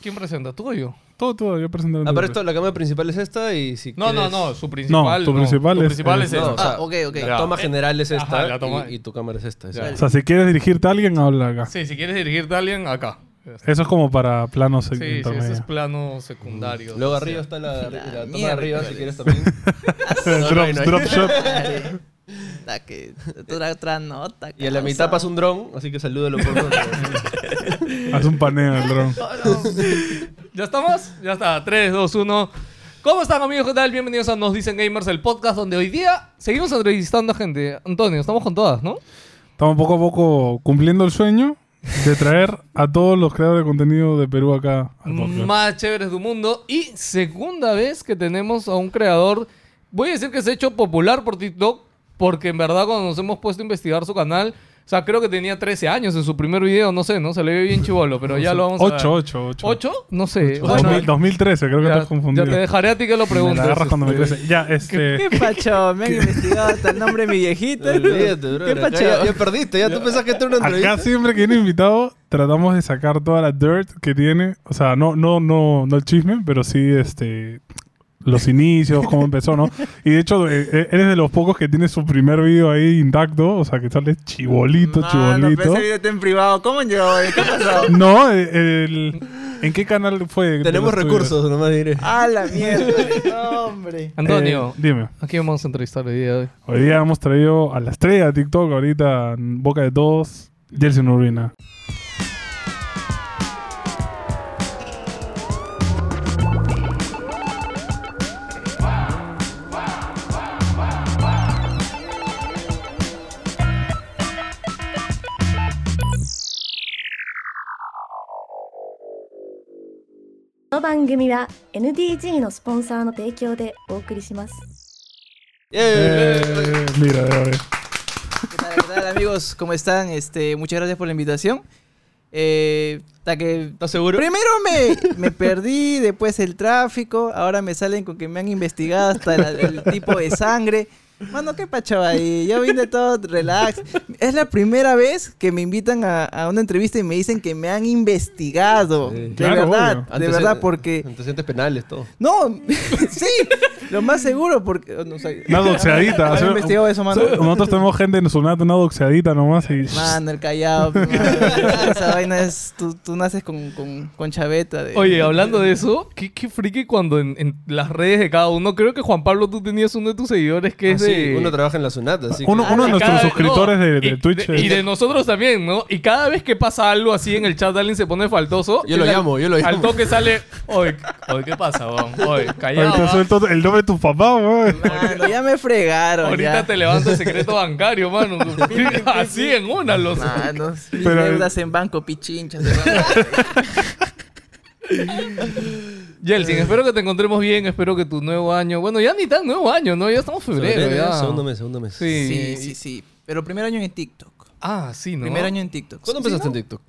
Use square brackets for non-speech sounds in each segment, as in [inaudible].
¿Quién presenta? ¿Tú o yo? Todo, todo, yo presenté. Ah, pero esto, la cámara principal es esta y si No, no, quieres- no, su principal. tu principal tu es- principal es- es, No, esta. o sea, Ah, ok, ok. La Ya. toma general es Ajá, esta la toma- y, y tu cámara es esta. Ya. O sea, si quieres dirigirte a alguien, habla acá. Sí, si quieres dirigirte a alguien, acá. Eso es como para planos Sí, sí, ese es plano secundario. Luego O arriba sea, está la, la, toma de mierda, arriba, si ¿cuál quieres es? [laughs] también. drop, no hay. drop shot. La que otra, otra nota. Y a la mitad pasa un dron, así que salúdalo por favor. [laughs] [laughs] Haz un paneo el dron. ¿Ya estamos? Ya está. 3, 2, 1. ¿Cómo están amigos? ¿Qué tal? Bienvenidos a Nos Dicen Gamers, el podcast donde hoy día seguimos entrevistando a gente. Antonio, estamos con todas, ¿no? Estamos poco a poco cumpliendo el sueño de traer a todos los creadores de contenido de Perú acá al podcast. Más chéveres del mundo. Y segunda vez que tenemos a un creador, voy a decir que se ha hecho popular por TikTok, porque en verdad cuando nos hemos puesto a investigar su canal, o sea, creo que tenía 13 años en su primer video, no sé, ¿no? Se le ve bien chivolo, pero ya lo vamos a ver. 8, 8, 8. ¿Ocho? No sé. Dos Bueno, mil- 2013, creo que ya, estás confundido. ya te dejaré a ti que lo Me preguntes. la agarras cuando me crece. Ya, este... ¿Qué pacho? Me han investigado hasta el nombre de mi viejita. Olvídate, bro. ¿Qué pacho? Ya, ya perdiste, ya tú pensás que esto era una entrevista. Acá siempre que viene invitado, tratamos de sacar toda la dirt que tiene. O sea, no, no, no, no el chisme, pero sí este los inicios, cómo empezó, ¿no? Y de hecho, eh, eh, eres de los pocos que tiene su primer video ahí intacto. O sea, que sale chibolito, Mano, chibolito. pero ese video está en privado. ¿Cómo yo? ¿Qué pasó? No, eh, el- ¿en qué canal fue? Tenemos los tuyos? recursos, nomás diré. A la mierda. Hombre. [laughs] Antonio, Eh, dime. ¿a quién vamos a entrevistar el día de hoy? Hoy día hemos traído a la estrella de TikTok, ahorita en boca de todos, Jelsin Urbina. の番組は NDG のスポンサーの提供でお送りします。 Yeah. Eh, mira, a ver. ¿Qué tal, qué tal, amigos? ¿Cómo están? Este, muchas gracias por la invitación. Eh, hasta que ¿Estás seguro? Primero me, me perdí, después el tráfico, ahora me salen con que me han investigado hasta la- el tipo de sangre. Mano, qué pacho ahí. Yo vine todo relax. Es la primera vez que me invitan a, a una entrevista y me dicen que me han investigado. Sí. De Claro, verdad, obvio. de verdad, porque... Antecedentes penales, todo. No, [laughs] sí, lo más seguro, porque... No sé. Una doxeadita. ¿Han o sea, investigado eso, mano? [laughs] Nosotros tenemos gente en su nata, una doxeadita nomás y... Mano, el callado. mano. [laughs] Esa vaina es... Tú, tú naces con, con, con chaveta. De, Oye, hablando de eso, qué, qué friki cuando en, en las redes de cada uno, creo que Juan Pablo, tú tenías uno de tus seguidores que es Ah, sí, de... uno trabaja en la Sunata, así que- Uno, uno de nuestros cada- suscriptores no, de, de y, Twitch. de- y es- de nosotros también, ¿no? Y cada vez que pasa algo así en el chat, alguien se pone faltoso. Yo lo al- llamo, yo lo Al llamo. toque sale, oye, oye, ¿qué pasa, weón? Oye, callado. suelto el nombre de tu papá, weón. Mano, ya me fregaron. Ahorita ya. te levanta el secreto bancario, mano. [laughs] Así en una los... Manos, mis Pero- deudas en banco, pichinchas. Yeltsin, espero que te encontremos bien, espero que tu nuevo año... Bueno, ya ni tan nuevo año, ¿no? Ya estamos en febrero, Febrero, ya. Segundo mes, segundo mes. Sí. Sí, sí, sí. Pero primer año en TikTok. Ah, sí, ¿no? Primer año en TikTok. ¿Cuándo Sí, empezaste ¿no? en TikTok?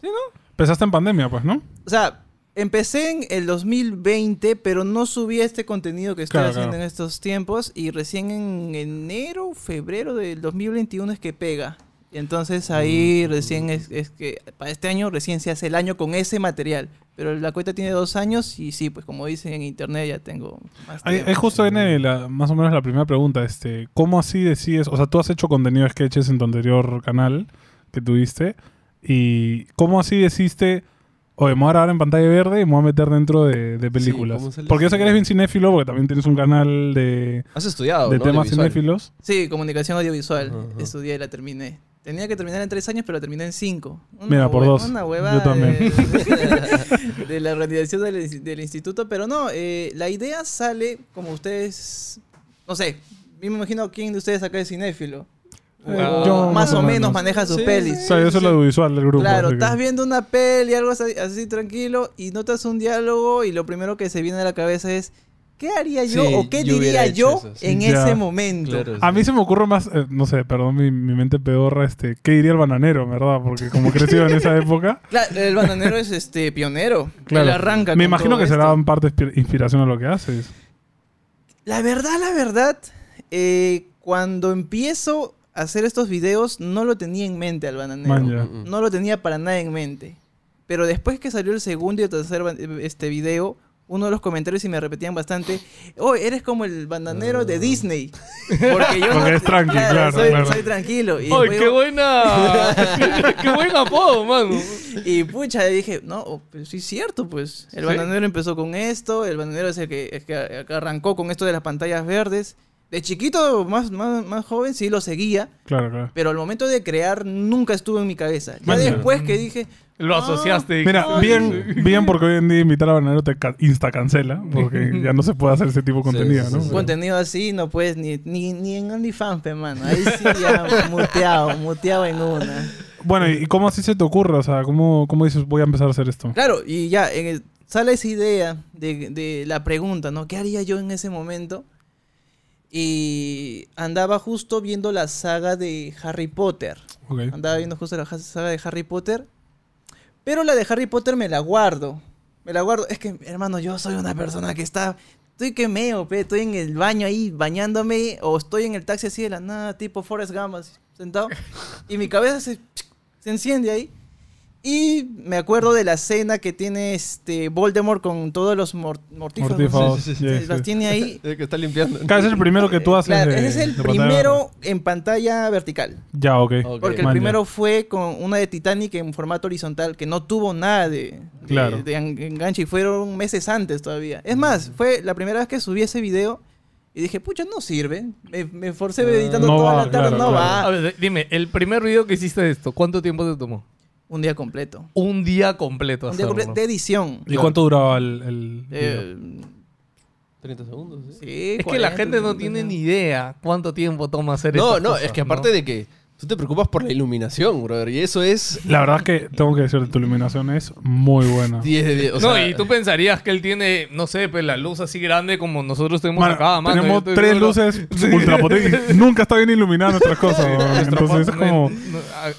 Empezaste en pandemia, pues, ¿no? O sea, empecé en el 2020, pero no subí este contenido que estoy Claro, haciendo claro. en estos tiempos. Y recién en enero, febrero del 2021 es que pega. Y entonces ahí Mm. recién es, es que para este año recién se hace el año con ese material. Pero la cuenta tiene dos años y sí, pues como dicen en internet ya tengo más Ahí, ahí justo viene la- más o menos la primera pregunta. Este, ¿Cómo así decides? O sea, tú has hecho contenido de sketches en tu anterior canal que tuviste. ¿Y cómo así decidiste? Oye, me voy a grabar en pantalla verde y me voy a meter dentro de, de películas. ¿cómo sale porque yo sé que eres bien cinéfilo, porque también tienes un canal de, Has estudiado, de ¿no? temas cinéfilos. Sí, comunicación audiovisual. Estudié y la terminé. Tenía que terminar en tres años, pero la terminé en cinco. Una Mira, por dos. Una Yo hueva también. De, [laughs] de la organización del, del instituto. Pero no, eh, la idea sale como ustedes... No sé, yo me imagino quién de ustedes acá es cinéfilo. Yo más más o o menos menos. maneja sus Sí, pelis. O sea, yo soy el audiovisual del grupo. Claro, que- estás viendo una peli, algo así, así tranquilo, y notas un diálogo y lo primero que se viene a la cabeza es, ¿qué haría yo Sí, o qué yo diría yo eso, sí. en Ya. ese momento? Claro, A sí. mí se me ocurre más, eh, no sé, perdón mi, mi mente pedorra, este, ¿qué diría el bananero, verdad? Porque como creció en esa [laughs] época, Claro, el bananero es este pionero. claro. Él arranca. me con imagino todo que esto. será en parte inspi- inspiración a lo que haces. La verdad, la verdad, eh, cuando empiezo hacer estos videos, no lo tenía en mente al bananero. Man. Mm, mm. No lo tenía para nada en mente. Pero después que salió el segundo y el tercer este video, uno de los comentarios y me repetían bastante, oh, eres como el bandanero de Disney. [laughs] Porque yo Porque es tranqui, claro, soy, claro. soy tranquilo. Y, ¡Ay, qué digo- buena! [laughs] [laughs] ¡Qué buen apodo, mano! y pucha, dije, no, oh, pues sí es cierto, pues. El Sí. bandanero empezó con esto, el bandanero es el que, es que arrancó con esto de las pantallas verdes. De chiquito, más, más, más joven, sí lo seguía, Claro, claro. pero al momento de crear nunca estuvo en mi cabeza. Ya después que dije... Lo "Ah, asociaste. Mira, Ay, bien, bien porque hoy en día invitar a Bananero te ca- insta cancela, porque [laughs] ya no se puede hacer ese tipo de contenido, sí, ¿no? sí, sí. Contenido así no puedes ni, ni, ni en OnlyFans, pe, mano. Ahí sí ya [laughs] muteado, muteado en una. Bueno, ¿y cómo así se te ocurre? O sea, ¿cómo, cómo dices voy a empezar a hacer esto? Claro, y ya en el- sale esa idea de, de la pregunta, ¿no? ¿Qué haría yo en ese momento? Y andaba justo viendo la saga de Harry Potter. Andaba viendo justo la saga de Harry Potter. Pero la de Harry Potter me la guardo. Me la guardo. Es que, hermano, yo soy una persona que está. Estoy que meo, pe. Estoy en el baño ahí bañándome. O estoy en el taxi así de la nada, tipo Forrest Gump, así, sentado. Y mi cabeza se, se enciende ahí. Y me acuerdo de la escena que tiene este Voldemort con todos los mor- mortífagos. Mortífagos. Sí, sí, sí. sí. tiene ahí. [laughs] El que está limpiando. Ese es el primero que tú haces. Claro, de- ese es el de pantalla primero en pantalla vertical. Ya, ok. Ok. Porque el Man, ya. primero fue con una de Titanic en formato horizontal que no tuvo nada de, de- Claro. de en- enganche y fueron meses antes todavía. Es más, fue la primera vez que subí ese video y dije, pucha, no sirve. Me, me forcé editando No toda va, la tarde, claro, no claro. va. A ver, dime, el primer video que hiciste de esto, ¿cuánto tiempo te tomó? Un día completo. Un día completo. Un día hacerlo. completo de edición. ¿Y cuánto duraba el, el video? Eh, 30 segundos, ¿sí? sí, Es que la 40, gente no 30, tiene ¿no? ni idea cuánto tiempo toma hacer No, estas no, cosas, es que aparte ¿no? de que tú te preocupas por la iluminación, brother. Y eso es La verdad es que tengo que decir, tu iluminación es muy buena. [laughs] 10 de 10. O no, sea, y tú pensarías que él tiene, no sé, pues la luz así grande como nosotros tenemos acá, mano. tenemos tres luces [laughs] Sí. ultrapotentes y nunca está bien iluminada nuestras cosas. Entonces es como...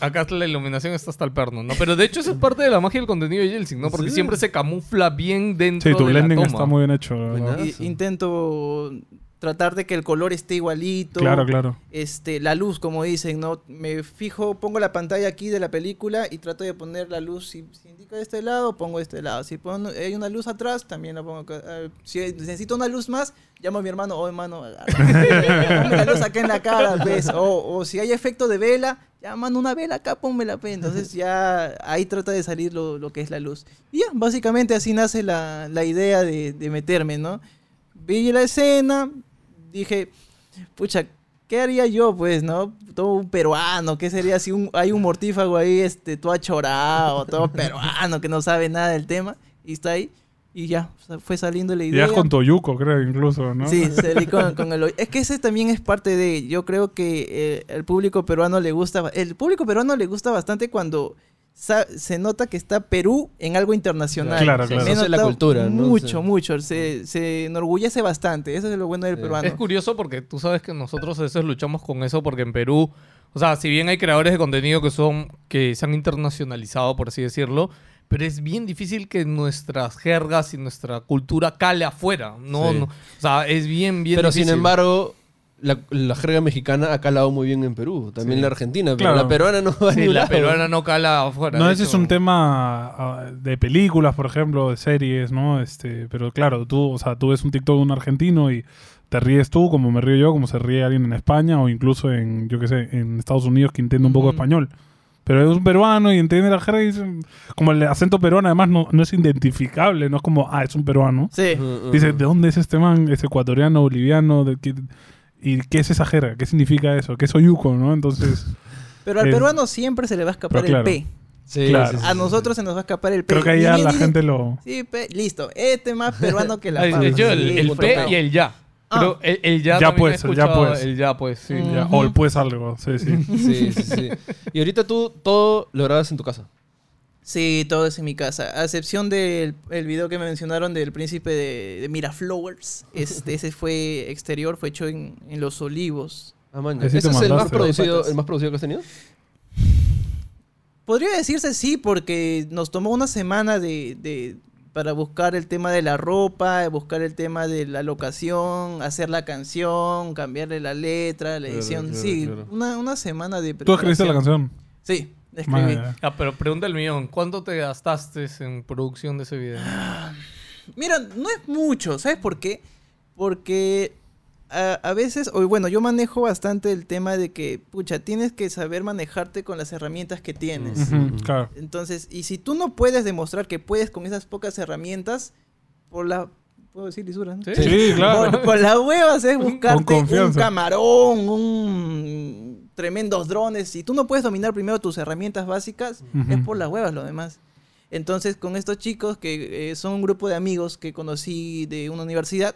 acá la iluminación está hasta el perno, ¿no? Pero de hecho eso es parte de la magia del contenido de Yeltsin, ¿no? Porque Sí. siempre se camufla bien dentro Sí, tu de la blending toma. está muy bien hecho. Buena. verdad. Y- intento tratar de que el color esté igualito. Claro, claro. Este, la luz, como dicen, ¿no? Me fijo, pongo la pantalla aquí de la película y trato de poner la luz. Si, si indica de este lado, pongo de este lado. Si pongo, hay una luz atrás, también la pongo si necesito una luz más, llamo a mi hermano, oh hermano, [laughs] ponme la luz acá en la cara, ¿ves? O, o si hay efecto de vela, ya mano una vela acá, ponme la pe. Entonces ya ahí trata de salir lo, lo que es la luz. Y ya, básicamente así nace la, la idea de, de meterme, ¿no? Vi la escena, dije, pucha, ¿qué haría yo, pues, no? Todo un peruano, ¿qué sería si un, hay un mortífago ahí, este, todo achorado, todo peruano, que no sabe nada del tema, y está ahí, y ya, fue saliendo la idea. es con Toyuco, creo, incluso, ¿no? Sí, salí con, con el... Es que ese también es parte de... Yo creo que eh, el público peruano le gusta... El público peruano le gusta bastante cuando se nota que está Perú en algo internacional. Claro, se claro. Asocia la cultura, ¿no? Mucho, Sí. mucho. Se, se enorgullece bastante. Eso es lo bueno del Sí. peruano. Es curioso porque tú sabes que nosotros a veces luchamos con eso porque en Perú, o sea, si bien hay creadores de contenido que son que se han internacionalizado, por así decirlo, pero es bien difícil que nuestras jergas y nuestra cultura cale afuera. No, Sí. no. O sea, es bien, bien Pero difícil. sin embargo, la, la jerga mexicana ha calado muy bien en Perú. También Sí. la argentina. Pero Claro. la peruana no va a Sí, la lado. peruana no cala afuera. No, ese es un tema ah, de películas, por ejemplo, de series, ¿no? Este, pero claro, tú, o sea, tú ves un TikTok de un argentino y te ríes tú, como me río yo, como se ríe alguien en España o incluso en, yo qué sé, en Estados Unidos que entiende un poco español. Pero es un peruano y entiende la jerga y dice- como el acento peruano además no, no es identificable, no es como, ah, es un peruano. Sí. Dice, ¿de dónde es este man? ¿Es ecuatoriano, boliviano? ¿De qué, ¿Y qué es esa jerga? ¿Qué significa eso? ¿Qué es oyuco, no? Entonces, [laughs] Pero al Eh, peruano siempre se le va a escapar pero claro. el P. Sí, Claro. sí, sí, A nosotros se nos va a escapar el P. creo que ahí ya la dice, gente lo... Sí, P, listo. Este más peruano que la hecho, el, el P y el ya. Ah. Creo, el, el ya, Ya pues, he ya pues. El ya pues, sí. Ya, o el pues algo, sí, sí. [laughs] Sí, sí, sí. Y ahorita tú todo lo grabas en tu casa. Sí, todo es en mi casa. A excepción del el video que me mencionaron del príncipe de, de Miraflowers. Este, [laughs] ese fue exterior, fue hecho en, en Los Olivos. Ah, man, Ese ¿Ese te es el más, producido, el más producido que has tenido? Podría decirse sí, porque nos tomó una semana de, de- para buscar el tema de la ropa, buscar el tema de la locación, hacer la canción, cambiarle la letra, la edición. claro, sí, claro. Una, una semana de ¿Tú escribiste la canción? Sí, escribí. Madre. Ah, pero pregunta el millón, ¿cuánto te gastaste en producción de ese video? Mira, no es mucho, ¿sabes por qué? Porque a, a veces, o bueno, yo manejo bastante el tema de que, pucha, tienes que saber manejarte con las herramientas que tienes. Claro. Entonces, y si tú no puedes demostrar que puedes con esas pocas herramientas, por la... ¿Puedo decir lisura? no? Sí. Sí, claro. Por, por las huevas es buscarte un camarón, un tremendos drones. Si tú no puedes dominar primero tus herramientas básicas, es por las huevas lo demás. Entonces, con estos chicos que eh, son un grupo de amigos que conocí de una universidad,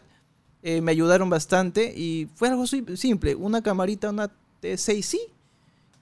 eh, me ayudaron bastante y fue algo sim- simple, una camarita, una T6i.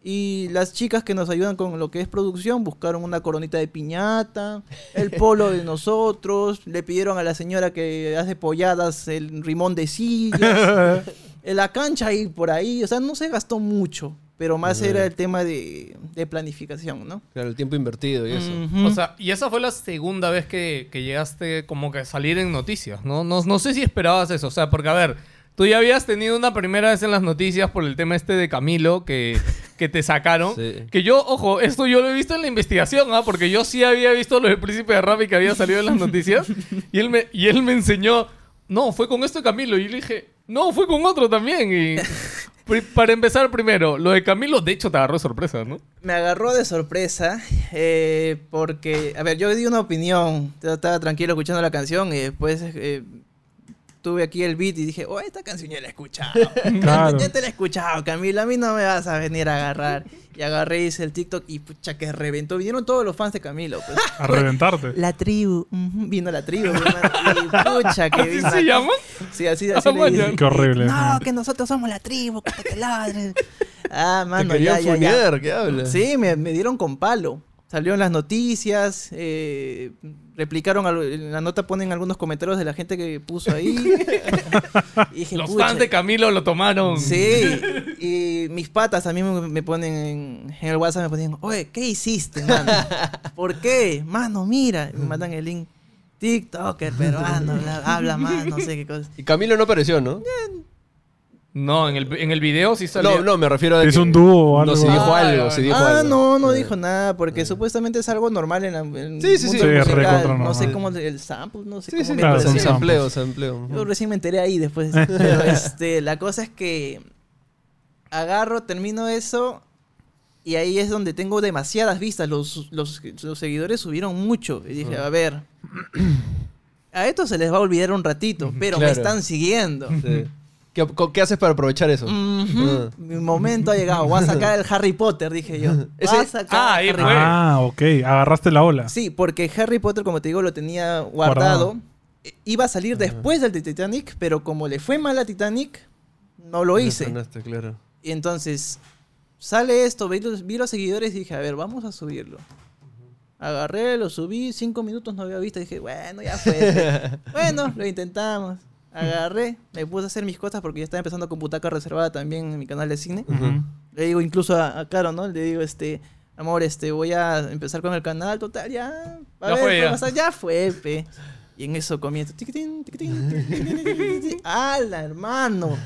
Y las chicas que nos ayudan con lo que es producción buscaron una coronita de piñata, el polo de nosotros, le pidieron a la señora que hace polladas el rimón de sillas, [laughs] en la cancha ahí por ahí, o sea, no se gastó mucho, pero más era el tema de, de planificación, ¿no? Claro, el tiempo invertido y eso. Ujú. O sea, y esa fue la segunda vez que, que llegaste como que a salir en noticias, ¿no? ¿no? No sé si esperabas eso, o sea, porque a ver, tú ya habías tenido una primera vez en las noticias por el tema este de Camilo que, que te sacaron. Sí. Que yo, ojo, esto yo lo he visto en la investigación, ¿ah? Porque yo sí había visto lo del príncipe de Rappi que había salido en las noticias. y, él me, y él me enseñó, no, fue con esto de Camilo. Y yo le dije, no, fue con otro también. Y [laughs] para empezar primero, lo de Camilo, de hecho, te agarró de sorpresa, ¿no? Me agarró de sorpresa eh, porque, a ver, yo di una opinión, estaba tranquilo escuchando la canción y después eh, tuve aquí el beat y dije, oh, esta canción ya la he escuchado. [laughs] Claro. Ya te la he escuchado, Camilo, a mí no me vas a venir a agarrar. Y agarré y hice el TikTok y pucha que reventó. Vinieron todos los fans de Camilo. pues. [laughs] A reventarte. La tribu, vino la tribu. y pucha que ¿Así vino se la- llama? Sí, así, así Ah, le vaya. dicen. Qué horrible. No, que nosotros somos la tribu, que te ladres. [laughs] Ah, Te mano, ya, querían ya, ya. funear, ¿qué hablas? Sí, me, me dieron con palo. Salió en las noticias, eh, replicaron, la nota ponen algunos comentarios de la gente que puso ahí. [laughs] Y dije, Los fans de Camilo lo tomaron. Sí, [laughs] y mis patas también me, me ponen en, en el WhatsApp, me ponen, oye, ¿qué hiciste, mano? ¿Por qué? Mano, mira. Y me mandan el link. TikToker peruano, bla- habla más, no sé qué cosa. Y Camilo no apareció, ¿no? No, en el, en el video sí salió. No, no, me refiero a. Es que- un dúo o algo. No, se dijo Ah, algo, se dijo ah, algo. no, no dijo nada, porque supuestamente es algo normal en, la, en Sí, sí, el sí. mundo Sí, musical. No sé cómo el sample, no sé Sí, cómo sí, me claro, son sampleo, sampleo. Yo recién me enteré ahí después. [laughs] Pero este, la cosa es que agarro, termino eso y ahí es donde tengo demasiadas vistas. Los, los, los seguidores subieron mucho. Y dije, a ver, [clears throat] a esto se les va a olvidar un ratito, pero me están siguiendo. Sí. ¿Qué, haces para aprovechar eso? Ah. Mi momento ha llegado. Voy a sacar el Harry Potter, dije yo. Voy a sacar Ah, ahí Harry fue. Ah, ok. Agarraste la ola. Sí, porque Harry Potter, como te digo, lo tenía guardado. Guardado. I- Iba a salir después del de Titanic, pero como le fue mal a Titanic, no lo hice. Claro. Y entonces, sale esto, vi los, vi los seguidores y dije, a ver, vamos a subirlo. Agarré, lo subí, cinco minutos no había visto, dije, bueno, ya fue. [laughs] bueno, lo intentamos. Agarré, me puse a hacer mis cosas porque ya estaba empezando con butaca reservada también en mi canal de cine. Ujú. Le digo incluso a, a Caro, ¿no? Le digo, este, amor, este, voy a empezar con el canal, total, ya. A Ya ver, fue, ¿qué ya. pasa? Ya fue, pe. Y en eso comienza. [laughs] ¡Hala, hermano!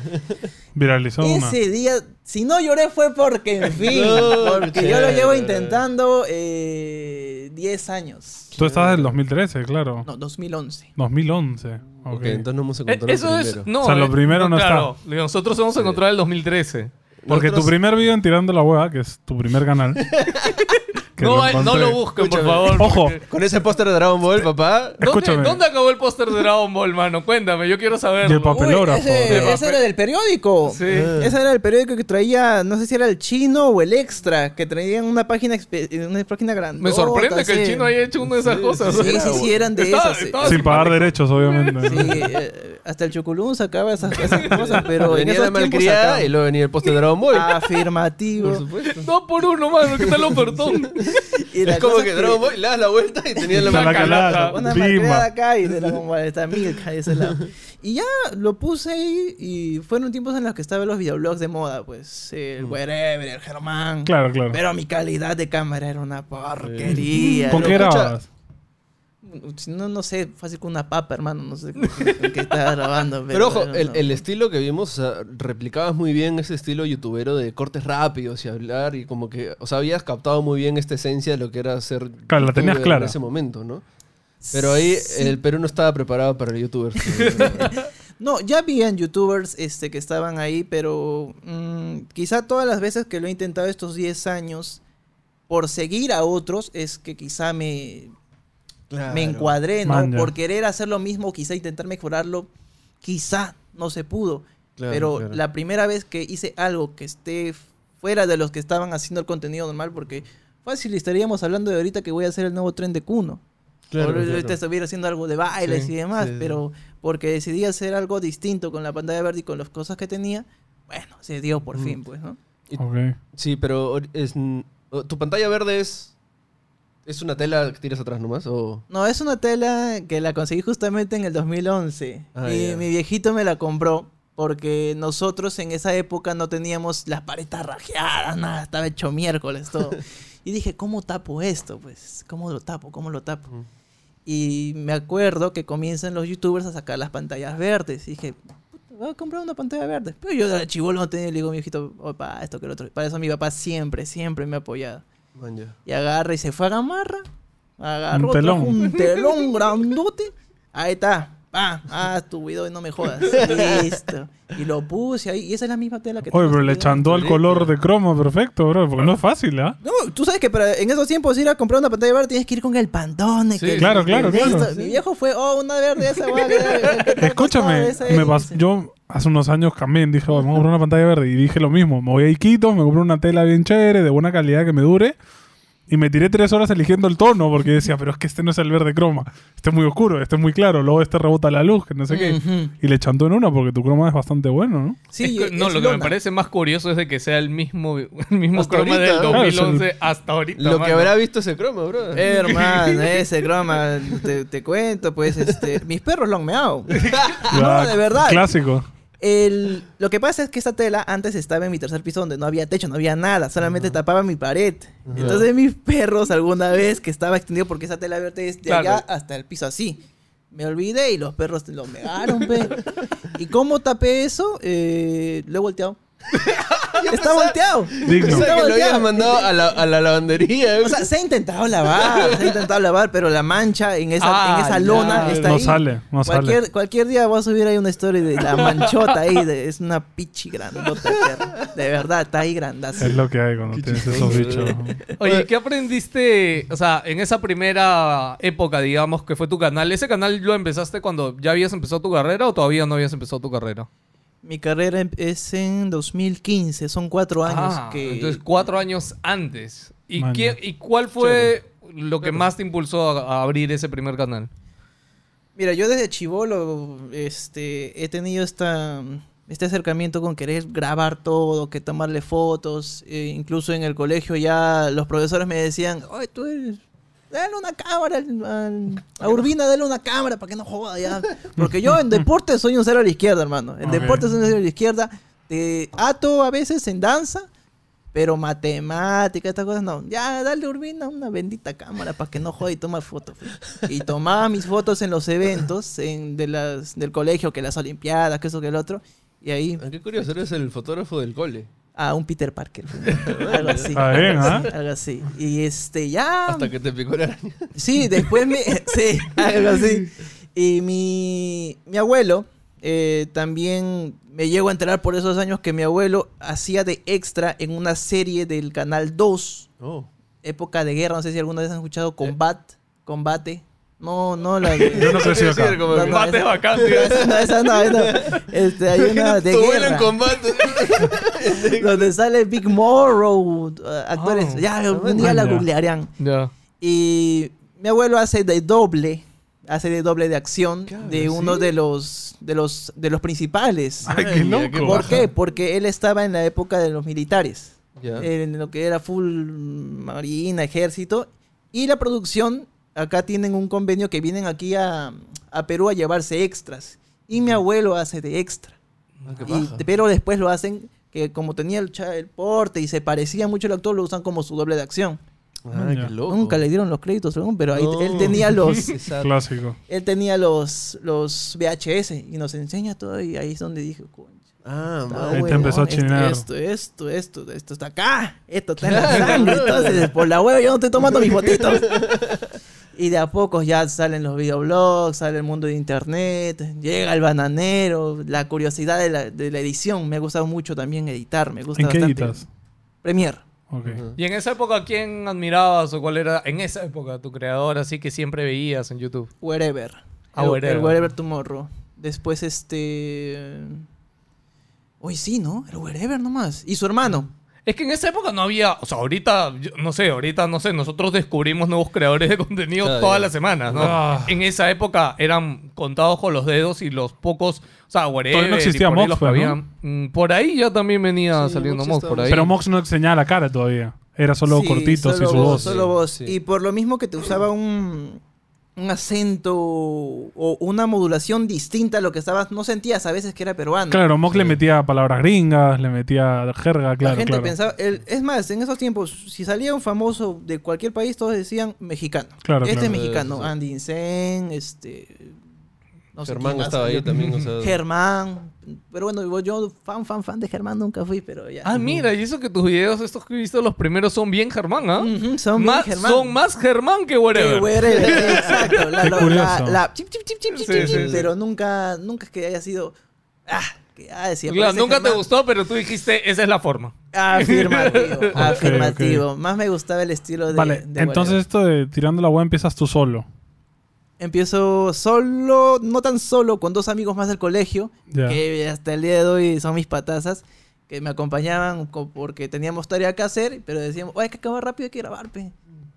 Viralizó una. Ese día, si no lloré fue porque, en [laughs] fin, porque yo lo llevo intentando eh, 10 años. Tú estabas del 2013, claro. No, 2011. 2011. Ok. Ok, entonces no hemos Eh, encontrado eso es. primero. No, O sea, lo eh, primero no claro, Nosotros hemos Sí. encontrado el 2013. Porque tu Nosotros- primer video en Tirando la Hueva, que es tu primer canal. [laughs] que No, lo eh, no lo busquen, por favor. Ojo. porque- Con ese póster de Dragon Ball, papá. ¿Dónde, Escúchame. ¿Dónde acabó el póster de Dragon Ball, mano? Cuéntame, yo quiero saberlo. El papel. Uy, ese, De ese papel. era del periódico. Sí. Ese era el periódico que traía, no sé si era el chino o el extra, que traían una página expe- una página grande. Me sorprende que el chino haya hecho una de esas Sí, cosas. sí, Sí, sí, sí, eran de Estaba- esas. sí. estaba Sin pagar derechos, obviamente. Sí, eh, hasta el Choculún sacaba esas, esas [laughs] cosas, pero en venía esos la tiempos malcriada sacaba. y luego venía el póster de Dragon Ball. [laughs] Afirmativo. por supuesto. Dos por uno, mano, ¿qué tal ofertón? Y la Es como cosa que Dragon Ball le das la vuelta y tenía la la calata. Una acá y de la como está Milka de ese lado. Y ya lo puse ahí y fueron tiempos en los que estaban los videoblogs de moda, pues el Wherever, el Germán. Mm. Claro, claro. Pero mi calidad de cámara era una porquería. ¿Con qué grababas? Si no, no sé, fácil con una papa, hermano, no sé con qué estaba grabando. Pero, Pero ojo, no, el, no. el estilo que vimos, o sea, replicabas muy bien ese estilo youtubero de cortes rápidos y hablar y como que, o sea, habías captado muy bien esta esencia de lo que era ser Claro, la tenías clara. en ese momento, ¿no? Pero ahí Sí. el Perú no estaba preparado para el youtuber. [laughs] No, ya habían youtubers este, que estaban ahí, pero mm, quizá todas las veces que lo he intentado estos 10 años, por seguir a otros, es que quizá me, me encuadré, ¿no? Man, ya. Por querer hacer lo mismo, quizá intentar mejorarlo, quizá no se pudo. Claro, pero claro. la primera vez que hice algo que esté fuera de los que estaban haciendo el contenido normal, porque fácil estaríamos hablando de ahorita que voy a hacer el nuevo tren de Kuno. Claro, o claro. ahorita estuviera haciendo algo de bailes Sí, y demás, sí, sí. pero porque decidí hacer algo distinto con la pantalla verde y con las cosas que tenía, bueno, se dio por Mm. fin, pues, ¿no? Ok. Sí, pero es, tu pantalla verde es es una tela que tiras atrás nomás o No, es una tela que la conseguí justamente en el 2011. Ah, y mi viejito me la compró porque nosotros en esa época no teníamos las paredes rajeadas, nada, estaba hecho miércoles todo. [laughs] y dije, ¿cómo tapo esto? Pues, ¿cómo lo tapo? ¿Cómo lo tapo? Y me acuerdo que comienzan los youtubers a sacar las pantallas verdes. Y dije, "Puta, voy a comprar una pantalla verde. Pero yo de chivolo no tenía, y le digo, mi viejito, opa, esto que lo otro. Para eso mi papá siempre, siempre me ha apoyado. Man. Y agarra y se fue a Gamarra. Agarró Un telón. un telón grandote. Ahí está. Ah, ah, tu video y no me jodas. [laughs] Listo. Y lo puse ahí. Y esa es la misma tela que Oye, pero le echando al color de croma perfecto, bro. Porque no es fácil, ¿ah? No, tú sabes que para en esos tiempos ir a comprar una pantalla verde tienes que ir con el pantone. Sí, que- claro, que claro, claro. Mi viejo fue, oh, una verde esa, guay, [laughs] ¿qué tal costaba Escúchame, me dice, yo hace unos años también dije, "Oh, vamos a comprar una pantalla verde. Y dije lo mismo, me voy a Iquitos, me compré una tela bien chévere, de buena calidad que me dure. Y me tiré tres horas eligiendo el tono porque decía, pero es que este no es el verde croma. Este es muy oscuro, este es muy claro. Luego este rebota la luz, que no sé qué. Y le chantó en una porque tu croma es bastante bueno, ¿no? Sí, Es que- no, es lo que me parece más curioso es de que sea el mismo, el mismo Hasta croma ahorita, del ¿no? 2011 hasta ahorita. Lo que habrá visto ese croma, bro. [laughs] Hermano, ese croma, te, te cuento, pues, este, mis perros lo han meado. [laughs] No, de verdad. Clásico. El, lo que pasa es que esta tela antes estaba en mi tercer piso donde no había techo, no había nada, solamente tapaba mi pared. Entonces mis perros alguna vez que estaba extendido porque esa tela verde es de Claro. allá hasta el piso así. Me olvidé y los perros lo mearon, pe. [laughs] ¿Y cómo tapé eso? Eh, lo he volteado. [laughs] Está volteado. Digno. O sea, Está que lo habías mandado a la, a la lavandería. O sea, se ha intentado lavar, se ha intentado lavar, pero la mancha en esa, Ah, en esa ya. lona está No ahí. sale, no cualquier, sale. cualquier día voy a subir ahí una historia de la manchota ahí, de- es una pichi grandota. De verdad, está ahí grandazo. Es lo que hay cuando tienes esos bichos. Oye, ¿qué aprendiste? O sea, en esa primera época, digamos, que fue tu canal. ¿Ese canal lo empezaste cuando ya habías empezado tu carrera o todavía no habías empezado tu carrera? Mi carrera em- es en 2015, son cuatro años Ah, que... Entonces, cuatro años antes. ¿Y, qué-. ¿y cuál fue lo que más te impulsó a, a abrir ese primer canal? Mira, yo desde chivolo este, he tenido esta, este acercamiento con querer grabar todo, que tomarle fotos. eh, incluso en el colegio ya los profesores me decían, oye, tú eres... Dale una cámara al- al- a Urbina, dale una cámara para que no joda ya. Porque yo en deporte soy un cero a la izquierda, hermano. En Ok. deporte soy un cero a la izquierda. Te ato a veces en danza, pero matemática, estas cosas no. Ya, dale Urbina una bendita cámara para que no joda y toma fotos. Y tomaba mis fotos en los eventos en, de las, del colegio, que las olimpiadas, que eso, que el otro. Y ahí, Ah, Qué curioso, eres el fotógrafo del cole. A un Peter Parker. [laughs] algo así. Está bien, ¿ah? Algo así. Y este, ya. Hasta que te picó la araña. Sí, después me... [laughs] sí, algo así. Y mi, mi abuelo eh, también me llego a enterar por esos años que mi abuelo hacía de extra en una serie del Canal 2, Oh. época de guerra, no sé si alguna vez han escuchado Combat, Combate. No, no la de... [laughs] Yo no crecí acá. Sí, como No, no, Combate esa- bacán, tío. [laughs] Esa no, esa no, Este, hay una de Tu abuelo en guerra. combate. [laughs] Donde sale Big Morrow, uh, actores. Ah, ya, un día la googlearían. Ya. Y mi abuelo hace de doble, hace de doble de acción Claro, de uno sí. de los de los de los principales. Ay, qué loco. ¿Por qué? Porque él estaba en la época de los militares, Ya. en lo que era full marina, ejército y la producción acá tienen un convenio que vienen aquí a, a Perú a llevarse extras y mi abuelo hace de extra. Ah, Y- pero después lo hacen que como tenía el, cha- el porte y se parecía mucho al actor, lo usan como su doble de acción. Ah, qué loco. Nunca le dieron los créditos, pero ahí No. él tenía los. [laughs] Clásico. él tenía los los VHS y nos enseña todo y ahí es donde dije, "Concha, Ah, man. Ahí te empezó a esto- chinear. Esto, esto, esto, esto está acá, esto está en la sangre, entonces por la hueva yo no estoy tomando mis fotitos. [laughs] Y de a poco ya salen los videoblogs, sale el mundo de internet, llega el bananero, la curiosidad de la, de la edición. Me ha gustado mucho también editar, me gusta ¿En qué bastante. editas? Premiere. Y en esa época, ¿quién admirabas o cuál era, en esa época, tu creador así que siempre veías en YouTube? Wherever. Ah, el, Wherever. el Wherever Tomorrow. Después este... Hoy sí, ¿no? El Wherever nomás. Y su hermano. Es que en esa época no había, o sea, ahorita, yo no sé, ahorita, no sé, nosotros descubrimos nuevos creadores de contenido todas las semanas, ¿no? Ah. En esa época eran contados con los dedos y los pocos, o sea, wherever, Todavía no existía por ahí Mox, los que pues, ¿no? habían. Mm, Por ahí ya también venía Sí, saliendo Mox por ahí. Pero Mox no enseñaba la cara todavía. Era solo Sí, cortitos solo y su voz. Solo voz. Sí. Y por lo mismo que te usaba un, un acento o una modulación distinta a lo que estabas, no sentías a veces que era peruano. Claro, Mox le metía palabras gringas, le metía jerga, claro, la gente claro. pensaba, el- es más, en esos tiempos, si salía un famoso de cualquier país, todos decían mexicano. Claro, este claro. es mexicano, Sí, sí. Andy Insane, este... no sé Germán más estaba ahí también, o sea. Germán. Pero bueno, yo fan, fan, fan de Germán nunca fui, pero ya. Ah, mira, y eso que tus videos, estos que he visto, los primeros son bien Germán, ¿ah? Ujú, son bien Más- Germán. Son más Germán que Eh, whatever. wherever, [laughs] exacto. La, Qué la- curioso. la- la- chip, chip, chip, chip, chip, Sí, chip, sí, sí. pero nunca, nunca es que haya sido. Ah, que ah, decía, Claro, nunca te Germán. gustó, pero tú dijiste, esa es la forma. Afirmativo, [laughs] afirmativo. ok. Más me gustaba el estilo de. Vale, de entonces whatever. esto de tirando la web empiezas tú solo. Empiezo solo, no tan solo, con dos amigos más del colegio, que hasta el día de hoy son mis patazas, que me acompañaban co- porque teníamos tarea que hacer, pero decíamos, oye, hay que acabar rápido, hay que grabar, pe.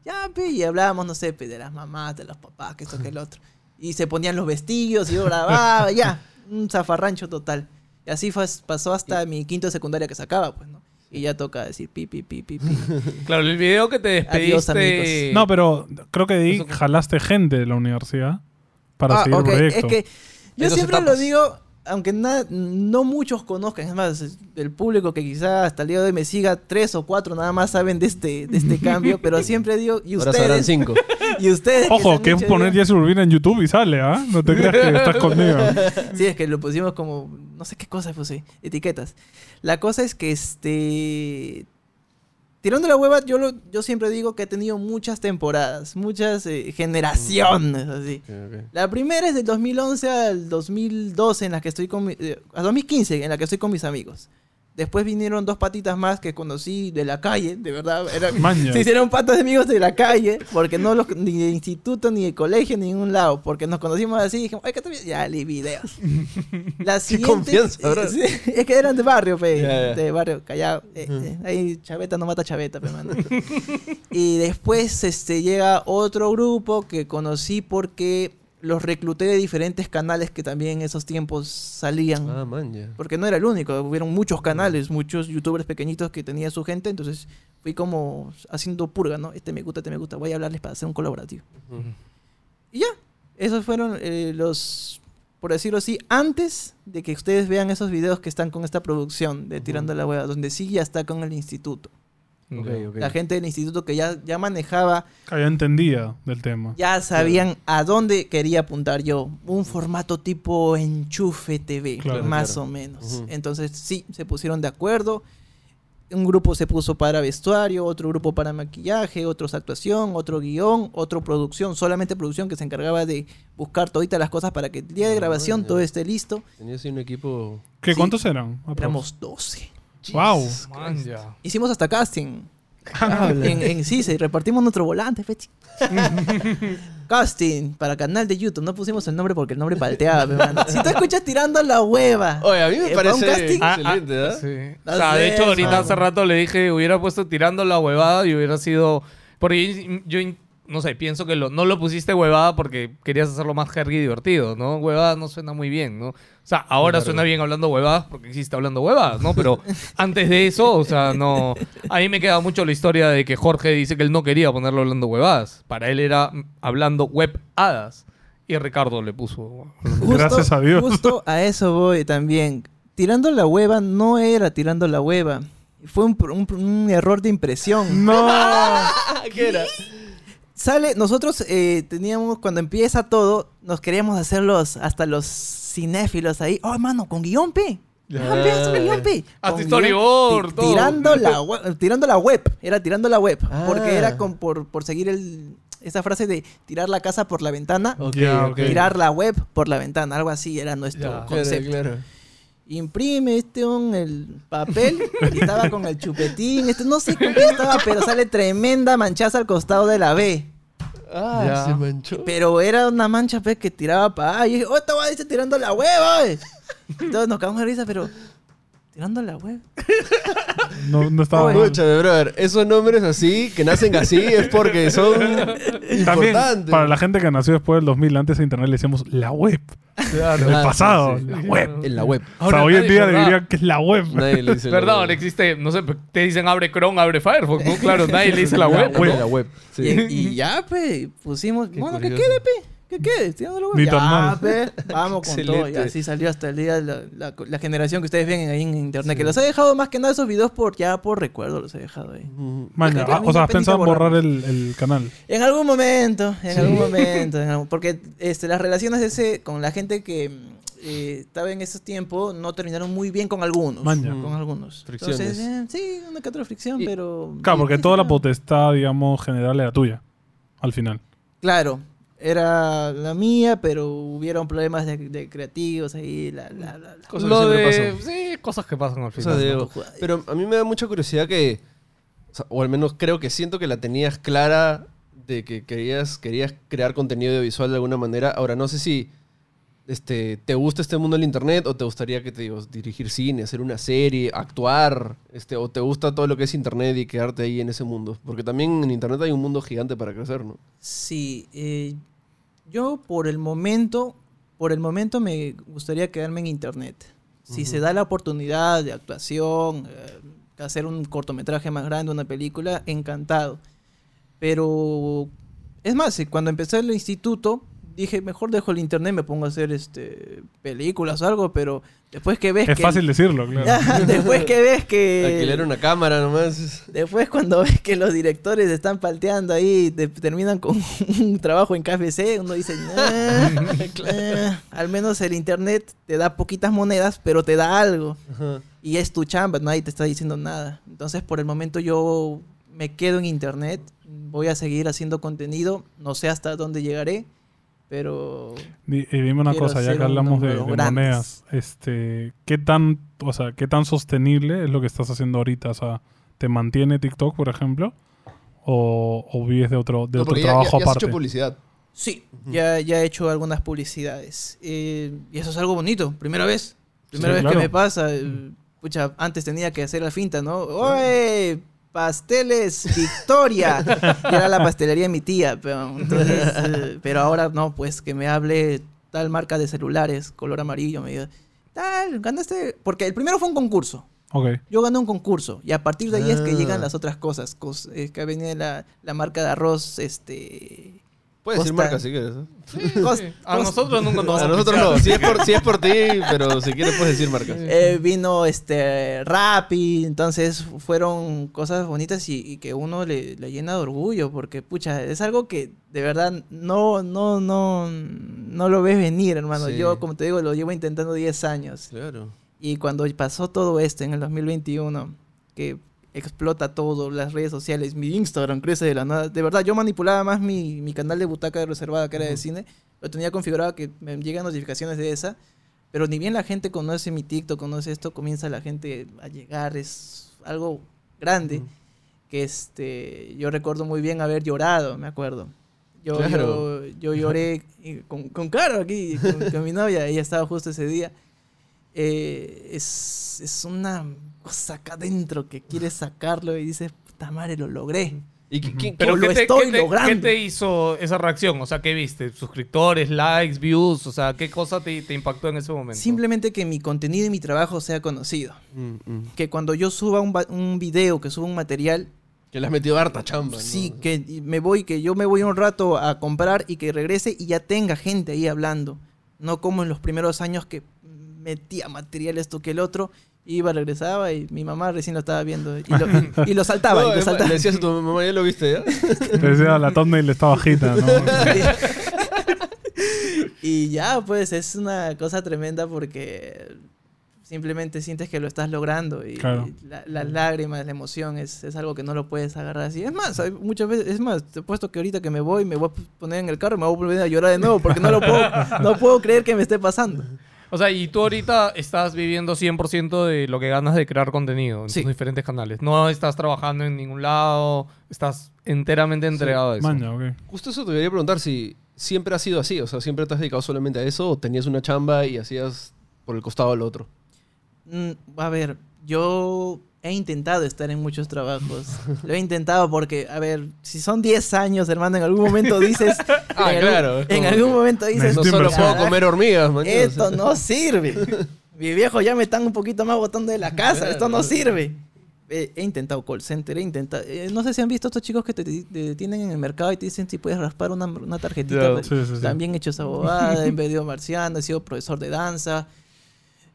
Ya, pe, y hablábamos, no sé, pe, de las mamás, de los papás, que esto, que el [laughs] otro. Y se ponían los vestidos y yo grababa, ya, un zafarrancho total. Y así fue, pasó hasta mi quinto de secundaria que sacaba, pues, ¿no? Y ya toca decir pi, pi, pi, pi, pi. [laughs] Claro, el video que te Adiós, despediste... amigos. No, pero creo que que- jalaste gente de la universidad para Ah, seguir ok, el proyecto. Es que yo siempre lo digo, aunque na- no muchos conozcan, es más, el público que quizá hasta el día de hoy me siga, tres o cuatro nada más saben de este, de este [laughs] cambio, pero siempre digo, y Ahora ustedes, cinco. [laughs] y ustedes. Ojo, que es poner ya- Jesse Urbina en YouTube y sale, ¿ah? No te creas que estás conmigo. [laughs] Sí, es que lo pusimos como, no sé qué cosa puse, etiquetas. La cosa es que este... Tirando la hueva, yo, lo- yo siempre digo que he tenido muchas temporadas, muchas eh, generaciones, así. Ok, ok. La primera es del 2011 al 2012 en la que estoy con mi- eh, a 2015 en la que estoy con mis amigos. Después vinieron dos patitas más que conocí de la calle, de verdad. Maña. [laughs] se hicieron patas de amigos de la calle, porque no los, ni de instituto, ni de colegio, ni de ningún lado. Porque nos conocimos así y dijimos, ay, [laughs] ¿qué tal? Ya, li videos. La siguiente, confianza, bro. [laughs] Sí, es que eran de barrio, pe, de barrio, callado. Eh, eh, ahí Chaveta no mata Chaveta, pe, mano. Y después este, llega otro grupo que conocí porque los recluté de diferentes canales que también en esos tiempos salían. Ah, man, ya. Porque no era el único, hubieron muchos canales, muchos youtubers pequeñitos que tenía su gente, entonces fui como haciendo purga, ¿no? Este me gusta, este me gusta, voy a hablarles para hacer un colaborativo. Y ya, esos fueron eh, los, por decirlo así, antes de que ustedes vean esos videos que están con esta producción de Tirando la Hueva, donde sí ya está con el instituto. La gente del instituto que ya, ya manejaba, Que ya entendía del tema. ya sabían a dónde quería apuntar yo. Un formato tipo enchufe TV, Claro, más claro. o menos. Entonces sí, se pusieron de acuerdo. Un grupo se puso para vestuario, otro grupo para maquillaje, otros actuación, otro guion, otro producción, solamente producción que se encargaba de buscar toditas las cosas para que el día de Ah, grabación todo esté listo. Tenía así un equipo. ¿Qué, Sí. ¿Cuántos eran? Éramos 12. Wow. Man, ya. Hicimos hasta casting. en, en sí, se repartimos nuestro volante, fechi. [laughs] casting para canal de YouTube. No pusimos el nombre porque el nombre palteaba, mano. Si tú escuchas tirando la hueva. Oye, a mí me eh, parece casting, Ah, excelente, ah, ¿ah? sí. No O sea, de hecho, ahorita mano. hace rato le dije, hubiera puesto tirando la huevada y hubiera sido... Porque yo, yo, no sé, pienso que lo, no lo pusiste huevada porque querías hacerlo más jergy y divertido, ¿no? Huevada no suena muy bien, ¿no? O sea, ahora suena bien hablando huevadas porque existe hablando huevadas, ¿no? Pero [laughs] antes de eso, o sea, no... A mí me queda mucho la historia de que Jorge dice que él no quería ponerlo hablando huevadas. Para él era hablando web hadas. Y Ricardo le puso... Justo- Gracias a Dios. Justo a eso voy también. Tirando la hueva no era tirando la hueva. Fue un, un- un error de impresión. [laughs] No. [laughs] ¿Qué era? Sale, nosotros eh, teníamos, cuando empieza todo, nos queríamos hacer los, hasta los cinéfilos ahí. Oh, hermano, con guion P. Ah, pe, haz un guion P. Haz Con storyboard, todo. tirando, la, [laughs] we- tirando la web. Era tirando la web. Ah. Porque era con- por, por seguir el, esa frase de tirar la casa por la ventana. Tirar la web por la ventana. Algo así era nuestro. Claro, concepto. claro. Imprime este un, el papel y estaba con el chupetín. Este, no sé con qué estaba, pero sale tremenda manchaza al costado de la B. Ah, Ya. se manchó. Pero era una mancha pues, que tiraba para Y dije, oh, esta va dice tirando la hueva. eh". [laughs] Entonces nos cagamos de risa, pero tirando la hueva. [laughs] No, no estaba. Mal. Escúchame, brother, esos nombres así, que nacen así, es porque son También, importantes. para la gente que nació después del 2000, antes de internet le decíamos la web. Claro. El Ah, pasado, sí, sí. la web. En la web. o sea, hoy en nadie, día ¿verdad? dirían que es la web. Nadie le dice la ¿Verdad? web. Ahora existe, no sé, te dicen abre Chrome, abre Firefox, ¿no? Claro, nadie le dice la La web. web. ¿no? La web. sí. Y, y ya, pe, pusimos. Qué bueno, que curioso. quede, pe. Que quede, tirando la. Ni tan mal. pe, vamos con todo. Y Excelente. así salió hasta el día la, la, la generación que ustedes ven ahí en internet. Que los he dejado más que nada esos videos por ya por recuerdo, los he dejado ahí. Maña, ah, o sea, has pensado en borrar el, el canal. En algún momento, en algún momento, en algún- [laughs] porque este, las relaciones de ese, con la gente que mm, eh, estaba en esos tiempos no terminaron muy bien con algunos. Maña. Con algunos. Fricciones. Entonces, eh, sí, una que otra fricción, Y- pero... Claro, porque toda la potestad potestad, digamos, general era tuya. Al final. Claro, era la mía, pero hubieron problemas de, de creativos ahí, la, la, la, la. Cosas que Lo siempre de... pasan. Sí, cosas que pasan al final. Pero a mí me da mucha curiosidad que, o, sea, o al menos creo que siento que la tenías clara de que querías, querías crear contenido audiovisual de alguna manera. Ahora, no sé si este, te gusta este mundo del internet o te gustaría que te digo, dirigir cine, hacer una serie, actuar, este, o te gusta todo lo que es internet y quedarte ahí en ese mundo. Porque también en internet hay un mundo gigante para crecer, ¿no? Sí, eh, yo por el momento, por el momento me gustaría quedarme en internet. Si se da la oportunidad de actuación, eh, hacer un cortometraje más grande, una película, encantado. Pero es más, eh, cuando empecé el instituto, dije, mejor dejo el internet, me pongo a hacer este películas o algo, pero después que ves Es que fácil decirlo, [laughs] claro. después que ves que Alquilar una cámara nomás. Después cuando ves que los directores están palteando ahí, te- terminan con [laughs] un trabajo en KFC, uno dice, "Nah, [laughs] nah". al menos el internet te da poquitas monedas, pero te da algo. Ajá. Y es tu chamba, nadie te está diciendo nada. Entonces por el momento yo me quedo en internet, voy a seguir haciendo contenido, no sé hasta dónde llegaré, pero y dime una cosa, ya que hablamos de, monedas, este, ¿qué tan, o sea, qué tan sostenible es lo que estás haciendo ahorita? O sea, ¿te mantiene TikTok, por ejemplo? ¿O, o vives de otro, de No, otro ya- trabajo ya, ya has aparte? hecho publicidad. sí, ya, ya he hecho algunas publicidades. Eh, y eso es algo bonito, primera vez. Primera Sí, vez claro. que me pasa. Pucha, antes tenía que hacer la finta, ¿no? ¡Oye! Pasteles Victoria. Y era la pastelería de mi tía. Pero, entonces, [laughs] eh, pero ahora no, pues que me hable tal marca de celulares, color amarillo, me diga, tal, ganaste. Porque el primero fue un concurso. Ok. Yo gané un concurso y a partir de ahí es que Ah. llegan las otras cosas. cos- eh, que venía la, la marca de arroz, este... Puedes decir Costa- marca si quieres. ¿eh? A nosotros nunca nos A nosotros no. Si es, por, si es por ti, pero si quieres puedes decir marcas. Eh, vino este Rappi, entonces fueron cosas bonitas y, y que uno le, le llena de orgullo, porque pucha, es algo que de verdad no, no, no, no lo ves venir, hermano. Sí. Yo, como te digo, lo llevo intentando 10 años. Claro. Y cuando pasó todo esto en el 2021, que explota todo, las redes sociales, mi Instagram crece de la nada. De verdad, yo manipulaba más mi, mi canal de butaca reservada, que era de Ujú. cine. Lo tenía configurado que me llegan notificaciones de esa. Pero ni bien la gente conoce mi TikTok, conoce esto, comienza la gente a llegar. Es algo grande. Ujú. Que este, yo recuerdo muy bien haber llorado, me acuerdo. Yo, Claro. yo, yo lloré con, con Caro aquí, con, con mi novia, ella estaba justo ese día. Eh, es, es una cosa acá adentro que quieres sacarlo y dices, puta madre, lo logré. ¿Y qui- quién- Pero Lo ¿qué te, estoy qué te- logrando. qué te hizo esa reacción? O sea, ¿qué viste? ¿Suscriptores, likes, views? O sea, ¿qué cosa te, te impactó en ese momento? Simplemente que mi contenido y mi trabajo sea conocido. Mm, mm. Que cuando yo suba un, un video, que suba un material, Que le has metido harta chamba. ¿no? sí, que me voy, que yo me voy un rato a comprar y que regrese y ya tenga gente ahí hablando. No como en los primeros años que metía material esto que el otro Iba, regresaba y mi mamá recién lo estaba viendo. Y lo, y- [laughs] y lo saltaba, No, y lo saltaba. le decías a tu mamá, ¿ya lo viste ya? [laughs] Te decía, la thumbnail está bajita, ¿no? [laughs] Y ya, pues es una cosa tremenda porque simplemente sientes que lo estás logrando y Claro. la- las lágrimas, la emoción es, es algo que no lo puedes agarrar así. Es más, hay muchas veces, es más, te he puesto que ahorita que me voy, me voy a poner en el carro y me voy a volver a llorar de nuevo porque no lo puedo, no puedo creer que me esté pasando. O sea, y tú ahorita estás viviendo 100% de lo que ganas de crear contenido en Sí. tus diferentes canales. No estás trabajando en ningún lado, estás enteramente entregado a eso. Maña, ok. Justo eso te quería preguntar si siempre ha sido así. O sea, ¿siempre te has dedicado solamente a eso o tenías una chamba y hacías por el costado al otro? Mm, A ver, yo he intentado estar en muchos trabajos. Lo he intentado porque, a ver, si son 10 años, hermano, en algún momento dices... [laughs] Ah, en algún- claro, es En algún momento dices... No solo puedo comer hormigas, man. Esto no sirve. Mi viejo ya me están un poquito más botando de la casa. Esto no sirve. Eh, he intentado call center, he intentado... eh, no sé si han visto estos chicos que te, te detienen en el mercado y te dicen si puedes raspar una, una tarjetita. Pues, Sí, sí, sí. También he hecho esa bobada, he vendido marciano, he sido profesor de danza.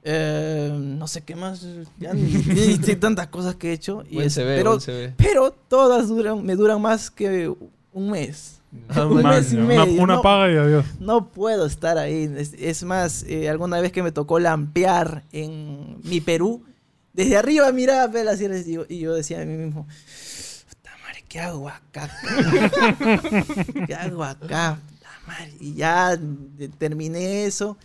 Eh, no sé qué más. Ya ni, [laughs] ni sé tantas cosas que he hecho. Y Buen es- CV, pero, buen CV. pero todas duran, me duran más que un mes. Ah, Un mes y. Una, medio, una no. paga y adiós. No puedo estar ahí. Es, es más, eh, alguna vez que me tocó lampear en mi Perú, desde arriba miraba pe, las sierras y yo, y yo decía a mí mismo, ¿qué hago acá? [laughs] ¿Qué hago acá? Puta madre". Y ya terminé eso.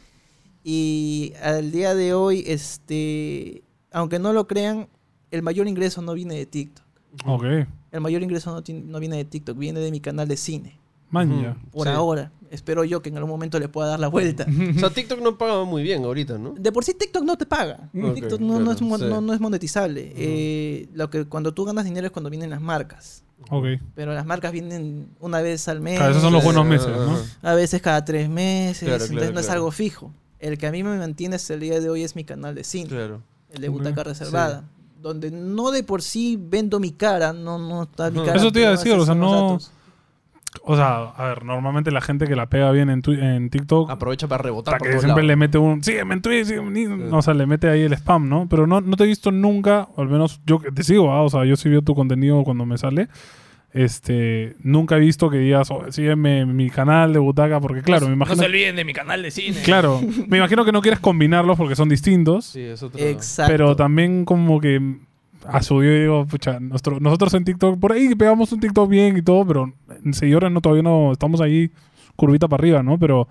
Y al día de hoy, este, aunque no lo crean, el mayor ingreso no viene de TikTok. Ok. El mayor ingreso no, no viene de TikTok, viene de mi canal de cine. Maña. Por Sí. ahora. Espero yo que en algún momento le pueda dar la vuelta. [laughs] O sea, TikTok no paga muy bien ahorita, ¿no? De por sí TikTok no te paga. Ok, TikTok no, no es, sí. no- no es monetizable. Eh, lo que cuando tú ganas dinero es cuando vienen las marcas. Ok. Pero las marcas vienen una vez al mes. Claro, esos son los buenos ajá, meses, ¿no? A veces cada tres meses. Claro, entonces claro, no es algo fijo. El que a mí me mantiene hasta el día de hoy es mi canal de cine. Claro. El de Butaca Reservada. Donde no de por sí vendo mi cara. No, no está mi cara. Eso te iba a decir, o sea, no- datos. O sea, a ver, normalmente la gente que la pega bien en, en TikTok, Aprovecha para rebotar por que todos siempre lados. le mete un, sígueme en Twitch, sígueme en-". o sea, le mete ahí el spam, ¿no? Pero no, no te he visto nunca, o al menos yo que te sigo, ¿ah? o sea, yo sí veo tu contenido cuando me sale. Este, nunca he visto que digas, "Oh, sígueme mi canal de Butaca, porque claro, me No imagino... se olviden de mi canal de cine. Claro, me [laughs] imagino que no quieres combinarlos porque son distintos, Sí, es otro. Exacto. pero también como que a su yo digo, pucha, nuestro- nosotros en TikTok, por ahí pegamos un TikTok bien y todo, pero en seguidores no, todavía no, estamos ahí curvita para arriba, ¿no? Pero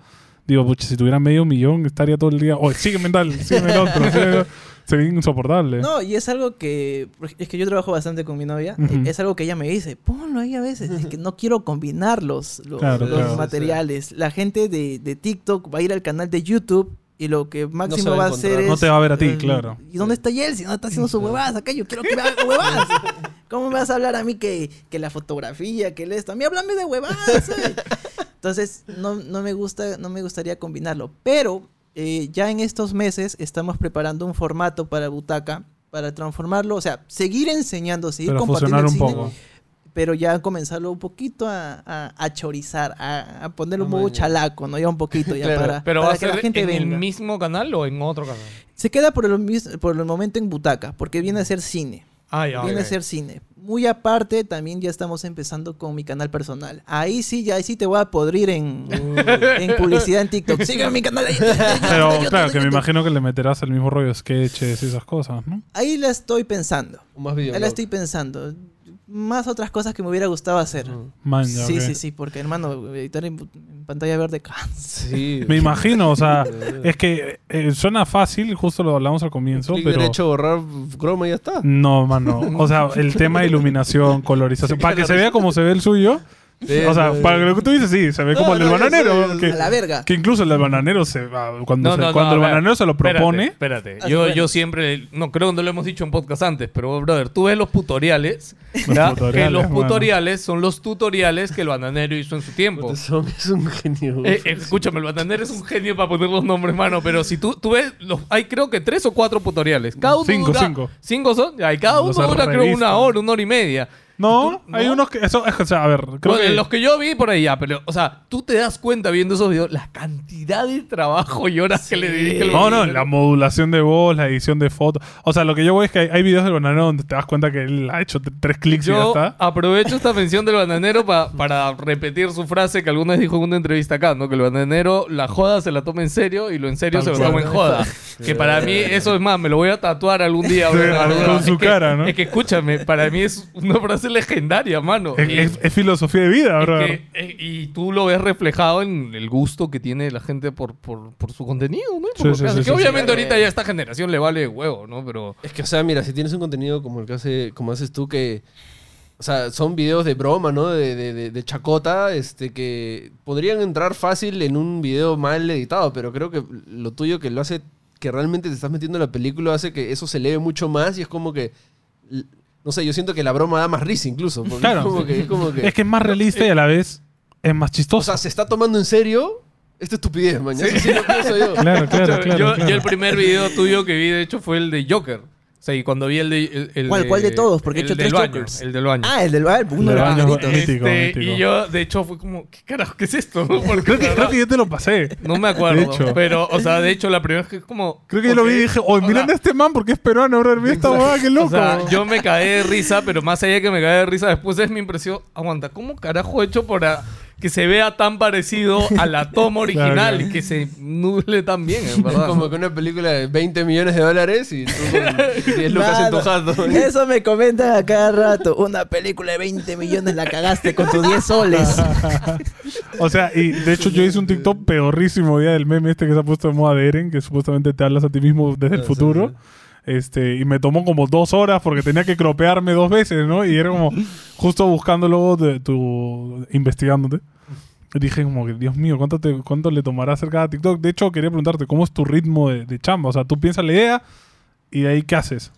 digo, pucha, si tuviera medio millón estaría todo el día, oh, sígueme en tal, sígueme en otro, sígueme- [laughs] sería insoportable. No, y es algo que. Es que yo trabajo bastante con mi novia. Ujú. Es algo que ella me dice. Ponlo ahí a veces. Es que no quiero combinar los, los, Claro, los claro. materiales. La gente de, de TikTok va a ir al canal de YouTube. Y lo que máximo va a va a hacer es. No te va a ver a ti, eh, claro. ¿Y dónde está Yeltsin? ¿Dónde está haciendo sus huevadas? Acá yo quiero que me haga huevadas. ¿Cómo me vas a hablar a mí que, que la fotografía, que el esto? A mí háblame de huevadas. ¿eh? Entonces, no, no, me gusta, no me gustaría combinarlo. Pero eh, ya en estos meses estamos preparando un formato para Butaca para transformarlo, o sea, seguir enseñando, seguir pero compartiendo el un cine, poco. pero ya comenzarlo un poquito a, a, a chorizar, a, a ponerle un Ah, poco ya. chalaco, ¿no? Ya un poquito, ya Claro, para, Pero para va a que la gente en venga. el mismo canal o en otro canal. Se queda por el, por el momento en Butaca, porque viene a ser cine. Ah, ya. Viene a ser cine. Muy aparte, también ya estamos empezando con mi canal personal. Ahí sí, ya ahí sí te voy a podrir en, [laughs] en publicidad en TikTok. Sigue mi canal ahí. Pero [laughs] claro, que me imagino que le meterás el mismo rollo sketches y esas cosas, ¿no? Ahí la estoy pensando. Más Ahí la estoy pensando. Más otras cosas que me hubiera gustado hacer. Man, ya, Sí, sí, sí, porque hermano, editar en, en pantalla verde [laughs] cansa. Sí. Me imagino, o sea, es que eh, suena fácil, justo lo hablamos al comienzo, Clic pero... derecho, borrar croma y ya está. No, mano. O sea, el [laughs] tema de iluminación, colorización. Para que se vea como se ve el suyo. Sí, O sea, sí, para lo que tú dices, sí, se ve No, como el del no, bananero. sé, yo que, A la verga. que incluso el del bananero se va. Cuando, No, se- cuando el ver, bananero se lo propone. Espérate, espérate. Ah, Yo, yo siempre, no creo que no lo hemos dicho en podcast antes, pero brother, tú ves los tutoriales, que los tutoriales son los tutoriales que el bananero hizo en su tiempo. Son- es un genio. Eh, escúchame, el bananero es un genio para poner los nombres, mano, pero si tú, tú ves, los, hay creo que tres o cuatro tutoriales. Cada uno Cinco, dura- cinco. ¿Cinco son? Y cada uno Los dura creo una hora, una hora y media. No, ¿No? hay unos que. Eso, o sea, a ver, creo Bueno, que. los que yo vi por ahí ya, pero, o sea, tú te das cuenta viendo esos videos la cantidad de trabajo y horas que le dedica el No, no, la modulación de voz, la edición de fotos. O sea, lo que yo voy es que hay, hay videos del bananero donde te das cuenta que él ha hecho tres clics y ya Yo está. aprovecho esta [laughs] mención del bananero pa- para repetir su frase que alguna vez dijo en una entrevista acá, ¿no? Que el bananero la joda se la toma en serio y lo en serio se lo toma en joda. Que para mí eso es más, me lo voy a tatuar algún día. Sí, bro. con su es que- cara, ¿no? Es que escúchame, para mí es una frase legendaria, mano. Es, Y- es- es filosofía de vida, es bro. que, eh, y tú lo ves reflejado en el gusto que tiene la gente por, por, por su contenido, ¿no? Por Sí, lo sí, que hace. sí, que sí, obviamente sí. ahorita ya a esta generación le vale huevo, ¿no? Pero... Es que, o sea, mira, si tienes un contenido como el que hace, como haces tú, que. O sea, son videos de broma, ¿no? De, de- de- de chacota, este, que podrían entrar fácil en un video mal editado, pero creo que lo tuyo que lo hace, que realmente te estás metiendo en la película, hace que eso se eleve mucho más y es como que. No sé, yo siento que la broma da más risa incluso. Porque Claro. Es como que. Es, como que, Es que es más realista y a la vez es más o chistoso. sea, se está tomando en serio esta estupidez, man. Eso sí lo pienso yo. claro, claro, claro. yo, claro. yo el primer video tuyo que vi, de hecho, fue el de Joker. O sea, y cuando vi el de... El, el ¿Cuál- cuál de todos? Porque he el hecho del tres baño, Jokers. El del baño. Ah, el del bar, uno de los baño. Mítico, Este, mítico. Y yo, de hecho, fue como, ¿qué carajo, qué es esto? [laughs] Porque Creo que, creo que yo te lo pasé. no me acuerdo. de hecho. Pero, o sea, de hecho, la primera vez que es como... Creo que yo lo vi y dije, oh, miren sea, a este man porque es peruano, bro. Mira esta [laughs] huevada, qué loco. O sea, yo me caí de risa, pero más allá de que me caí de risa, después es mi impresión. Aguanta, ¿cómo carajo he hecho para que se vea tan parecido a la toma [laughs] original Claro, claro. y que se nuble tan bien, en [laughs] verdad? Como que una película de 20 millones de dólares y tú con [laughs] 10 lucas en tu jato. Eso me comentan a cada rato. Una película de 20 millones la cagaste con tus 10 soles. O sea, y de hecho yo hice un TikTok peorrísimo día del meme este que se ha puesto de moda de Eren, que supuestamente te hablas a ti mismo desde el Ah, sí, futuro. Este, y me tomó como dos horas porque tenía que cropearme dos veces, ¿no? Y era como justo buscando luego de tu investigándote. Dije como que, Dios mío, ¿cuánto, te, ¿cuánto le tomará hacer cada TikTok? De hecho, quería preguntarte, ¿cómo es tu ritmo de, de chamba? O sea, tú piensas la idea y de ahí, ¿qué haces?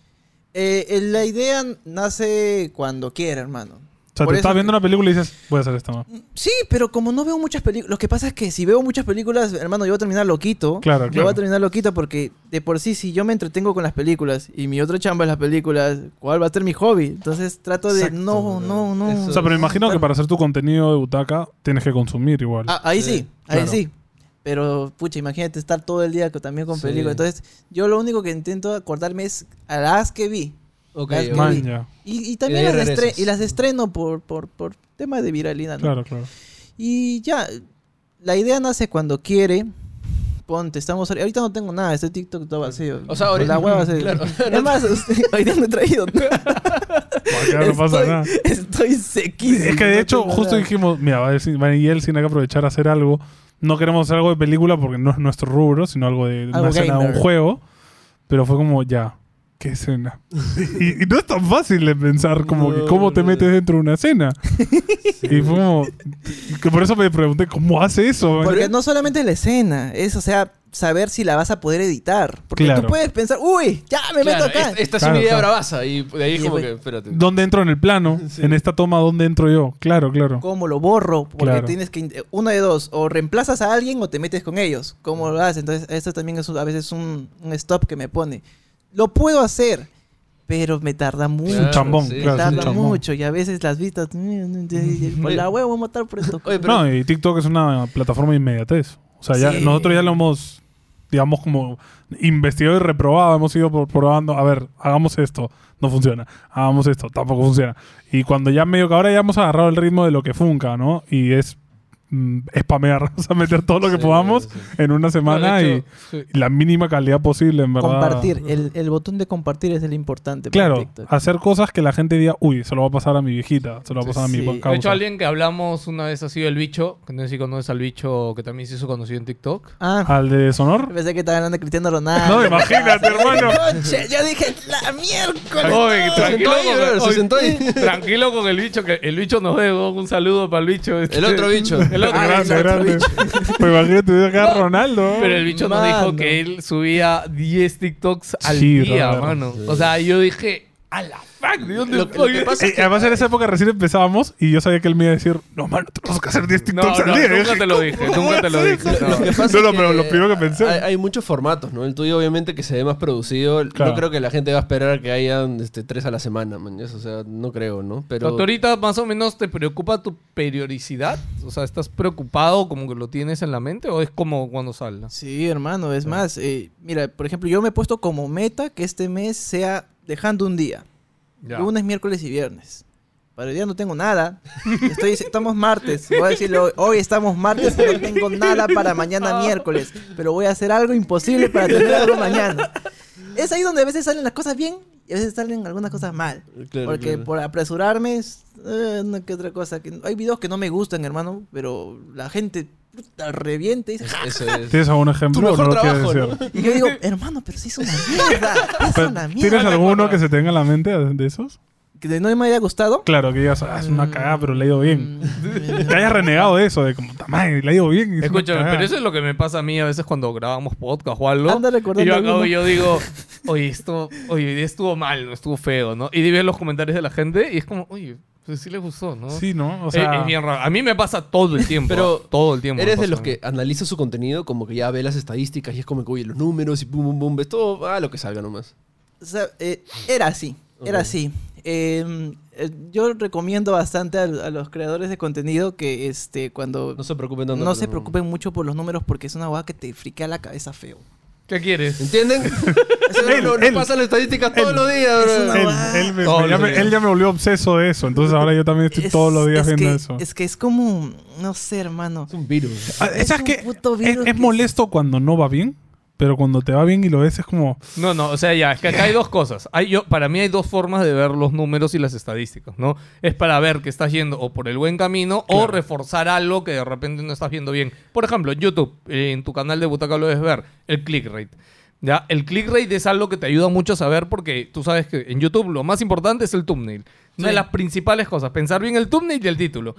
Eh, eh, la idea nace cuando quiera, hermano. O sea, Por te estás que- viendo una película y dices, voy a hacer esto, ¿no? Sí, pero como no veo muchas películas, lo que pasa es que si veo muchas películas, hermano, yo voy a terminar loquito. Claro, Yo claro. voy a terminar loquito porque de por sí, si yo me entretengo con las películas y mi otra chamba es las películas, ¿cuál va a ser mi hobby? Entonces trato de, Exacto, no, no, no. Eso- O sea, pero imagino que para hacer tu contenido de butaca tienes que consumir igual. Ah, ahí sí, Sí, ahí claro. sí. Pero, pucha, imagínate estar todo el día también con Sí. películas. Entonces, yo lo único que intento acordarme es a las que vi. Ok, Las Man, ya. Y, y Y también ahí las, estre- y las estreno por, por, por tema de viralidad. ¿no? Claro, claro. Y ya, la idea nace cuando quiere. Ponte, estamos ahorita no tengo nada, este TikTok todo vacío. O sea, ahorita- la hueva se... claro. Es más, día [laughs] no he traído. Acá no pasa Estoy- nada. Estoy sequísimo. Es que de no tengo justo nada. dijimos, mira, va a decir- va a ir el cine hay que aprovechar a hacer algo. No queremos hacer algo de película porque no es nuestro rubro, sino algo de una escena de un juego. Pero fue como, ya, ¿qué escena? y, y no es tan fácil de pensar como que No, cómo te no, metes dentro de una escena. Y fue como, que por eso me pregunté, ¿cómo hace eso? Porque no solamente es la escena, es, o sea, saber si la vas a poder editar. Porque Claro. tú puedes pensar, uy, ya me Claro, meto acá. esta, esta es Claro, una idea claro. bravaza y de ahí Y como que, espérate. ¿Dónde entro en el plano? Sí. En esta toma, ¿dónde entro yo? Claro, claro. ¿Cómo lo borro? Porque Claro. tienes que. Uno de dos. O reemplazas a alguien o te metes con ellos. ¿Cómo lo haces? Entonces, esto también es a veces un, un stop que me pone. Lo puedo hacer, pero me tarda mucho. un chambón, sí, Me claro, tarda chambón. mucho. Y a veces las vistas. Por la huevo voy a matar por esto. Oye, pero No, y TikTok es una plataforma de inmediatez. O sea, ya Sí. nosotros ya lo hemos, digamos, como investigado y reprobado. Hemos ido por- probando, a ver, hagamos esto, no funciona. Hagamos esto, tampoco funciona. Y cuando ya medio que ahora ya hemos agarrado el ritmo de lo que funca, ¿no? Y es mm, spamear, [laughs] o sea, meter todo lo que Sí, podamos sí. en una semana y, hecho, sí. y la mínima calidad posible, en verdad. Compartir. El, el botón de compartir es el importante. Claro, hacer cosas que la gente diga, uy, se lo va a pasar a mi viejita, se lo va a pasar a mi Sí. causa. De hecho, alguien que hablamos una vez ha sido el bicho, que no sé si conoces al bicho que también se hizo conocido en TikTok. Ah, ¿Al de Sonor? pensé que estaba hablando de Cristiano Ronaldo. No, imagínate, hermano. [laughs] Conche, yo dije, la miércoles. Oye, tranquilo, sentó ahí, con, brother, se oye, sentó ahí. [laughs] tranquilo con el bicho, que el bicho nos debe un saludo para el bicho. este. El otro bicho. El otro Ah, grande, grande. [laughs] Pues imagínate, acá Ronaldo. Pero el bicho nos dijo que él subía 10 TikToks al Sí, día, brother. mano. O sea, yo dije, a la fuck, ¿de dónde Lo- lo que pasa Eh, además, en esa época recién empezábamos y yo sabía que él me iba a decir, no, mano, tenemos que hacer 10 No, TikToks no, al día. Y nunca dije, te lo dije, nunca te lo dije. Lo no. que pasa No, es no, que pero lo primero que pensé. Hay, hay muchos formatos, ¿no? El tuyo, obviamente, que se ve más producido. Claro. No creo que la gente va a esperar que hayan este, tres a la semana, man. O sea, no creo, ¿no? Pero. ¿Tú ahorita más o menos te preocupa tu periodicidad? O sea, ¿estás preocupado como que lo tienes en la mente o es como cuando salga? Sí, hermano, es más, eh, mira, por ejemplo, yo me he puesto como meta que este mes sea dejando un día. Ya. Lunes, miércoles y viernes. Para el día no tengo nada. Estoy, estamos martes. Voy a decirlo, hoy, hoy estamos martes y no tengo nada para mañana miércoles. Pero voy a hacer algo imposible para tener algo mañana. Es ahí donde a veces salen las cosas bien y a veces salen algunas cosas mal. Claro, Porque claro. por apresurarme es eh, una que otra cosa. Que, hay videos que no me gustan, hermano, pero la gente puta, revienta y dice, Eso es. ¿Tienes algún ejemplo? Tu o mejor no lo quieres trabajo, decir? Y yo digo, hermano, pero si es una [laughs] mierda. Es Pero, una ¿Tienes alguno que se tenga en la mente de esos? Que no me haya gustado. Claro, que digas, ah, es una cagada, pero le ha ido bien. Mm, [laughs] Que hayas renegado de eso, de como, madre, le ha ido bien. y es una Escúchame, cagada". pero eso es lo que me pasa a mí a veces cuando grabamos podcast o algo. Anda recordando y yo, alguno. acabo- yo digo, [laughs] oye, esto, oye, hoy día estuvo mal, no estuvo feo, ¿no? Y ves los comentarios de la gente y es como, oye, pues sí le gustó, ¿no? Sí, ¿no? O Es- sea, es, bien raro. A mí me pasa todo el tiempo. [laughs] Pero todo el tiempo. Eres de los que analiza su contenido, como que ya ve las estadísticas y es como que, oye, los números y pum, pum, pum, ves todo, ah, lo que salga nomás. o sea, eh, era así, era así. Eh, eh, yo recomiendo bastante a, a los creadores de contenido que este cuando No se preocupen tanto. no se preocupen mucho por los números porque es una hueá que te friquea la cabeza feo. ¿Qué quieres? ¿Entienden? [laughs] Eso Él, no, no él. pasan las estadísticas todos Él. los días, Es bro. él, él me- Todos ya los me- días. él ya me volvió obseso de eso. Entonces ahora yo también estoy Es- todos los días es viendo que- eso. Es que es como, no sé, hermano. Es un virus. Ah, es ¿Sabes un qué? puto Es, virus es que- molesto cuando no va bien, pero cuando te va bien y lo ves es como... No, no, o sea, ya, es que acá hay dos cosas. Hay, yo, para mí hay dos formas de ver los números y las estadísticas, ¿no? Es para ver que estás yendo o por el buen camino o reforzar algo que de repente no estás viendo bien. Por ejemplo, en YouTube, eh, en tu canal de Butaca lo debes ver, el click rate. ¿Ya? El click rate es algo que te ayuda mucho a saber porque tú sabes que en YouTube lo más importante es el thumbnail. Una de las principales cosas, pensar bien el thumbnail y el título.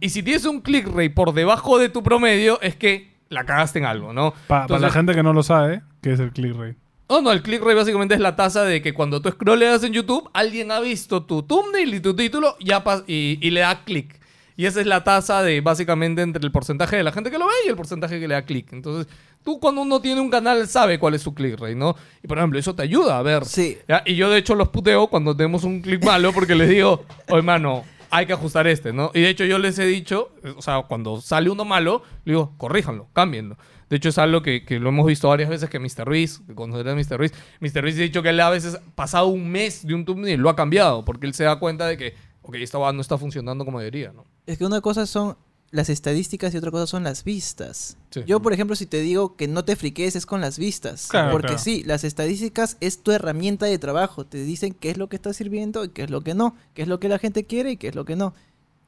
Y si tienes un click rate por debajo de tu promedio, es que la cagaste en algo, ¿no? pa- para la gente que no lo sabe, ¿qué es el click rate? Oh, no, el click rate básicamente es la tasa de que cuando tú scrolleas en YouTube, alguien ha visto tu thumbnail y tu título ya y, y le da click. Y esa es la tasa de básicamente entre el porcentaje de la gente que lo ve y el porcentaje que le da click. Entonces, tú cuando uno tiene un canal sabe cuál es su click rate, ¿no? Y por ejemplo, eso te ayuda a ver. Sí. ¿ya? Y yo de hecho los puteo cuando tenemos un click malo porque les digo, oye, mano, hay que ajustar este, ¿no? Y de hecho yo les he dicho, o sea, cuando sale uno malo, le digo, corríjanlo, cámbienlo. De hecho es algo que, que lo hemos visto varias veces que Mr. Ruiz, que cuando era Mr. Ruiz, Mr. Ruiz ha dicho que él a veces pasado un mes de un thumbnail lo ha cambiado porque él se da cuenta de que, ok, esta no está funcionando como debería, ¿no? Es que una cosa son las estadísticas y otra cosa son las vistas. Sí. Yo, por ejemplo, si te digo que no te friques es con las vistas. Claro, porque claro. sí, las estadísticas es tu herramienta de trabajo. Te dicen qué es lo que está sirviendo y qué es lo que no. Qué es lo que la gente quiere y qué es lo que no.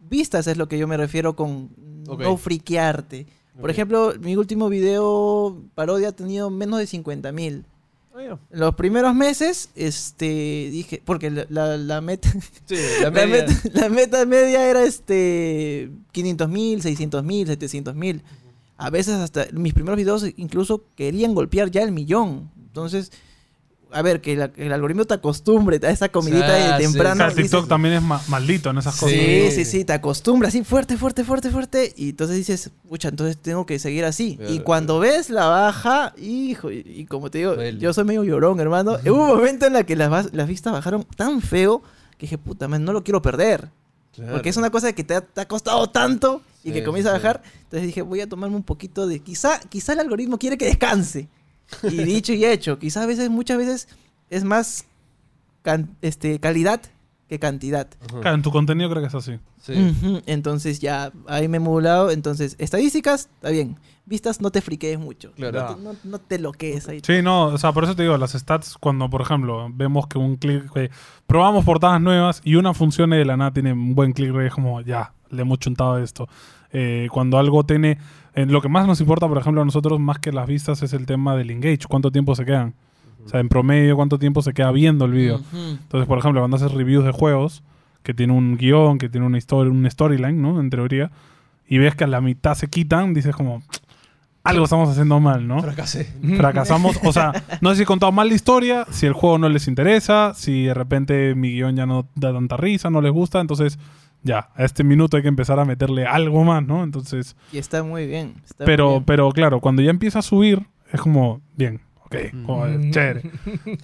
Vistas es lo que yo me refiero con no friquearte. Por ejemplo, mi último video parodia ha tenido menos de 50 mil. Los primeros meses, este, dije, porque la, la- la meta, Sí, [laughs] la meta, la meta media era este 500 mil, 600 mil, 700 mil. A veces hasta mis primeros videos incluso querían golpear ya el millón. Entonces, a ver, que la- el algoritmo te acostumbre a esa comidita Ah, de sí, temprano. O sea, dices, TikTok también es ma- maldito en esas cosas. Sí, Sí. sí, sí, te acostumbras así fuerte, fuerte, fuerte, fuerte. Y entonces dices, pucha, entonces tengo que seguir así. Claro. Y cuando ves la baja, hijo, y, y como te digo, Duele. yo soy medio llorón, hermano. Hubo un momento en la que las, las vistas bajaron tan feo que dije, puta, man, no lo quiero perder. Claro. Porque es una cosa que te ha, te ha costado tanto y Sí, que comienza sí, a bajar. Entonces dije, voy a tomarme un poquito de... Quizá, quizá el algoritmo quiere que descanse. Y dicho y hecho, quizá a veces, muchas veces es más can- este, calidad que cantidad. Ajá. Claro, en tu contenido creo que es así. Sí. Entonces ya ahí me he modulado. Entonces, estadísticas, está bien. Vistas, no te friquees mucho. Claro. No, te, no, no te loquees ahí. Sí, no, o sea, por eso te digo, las stats, cuando, por ejemplo, vemos que un click, que probamos portadas nuevas y una funciona y de la nada tiene un buen click rate, es como, ya, le hemos chuntado esto. Eh, cuando algo tiene, eh, lo que más nos importa, por ejemplo, a nosotros, más que las vistas, es el tema del engage, cuánto tiempo se quedan. O sea, en promedio, cuánto tiempo se queda viendo el video. Ujú. Entonces, por ejemplo, cuando haces reviews de juegos, que tiene un guion, que tiene una historia, un storyline, ¿no? En teoría, y ves que a la mitad se quitan, dices como, algo estamos haciendo mal, ¿no? Fracasé. Fracasamos, o sea, no sé si he contado mal la historia, si el juego no les interesa, si de repente mi guion ya no da tanta risa, no les gusta, entonces ya, a este minuto hay que empezar a meterle algo más, ¿no? Entonces, Y está muy bien. está muy pero, bien. pero claro, cuando ya empieza a subir, es como, bien, ok, joder, Mm. chévere.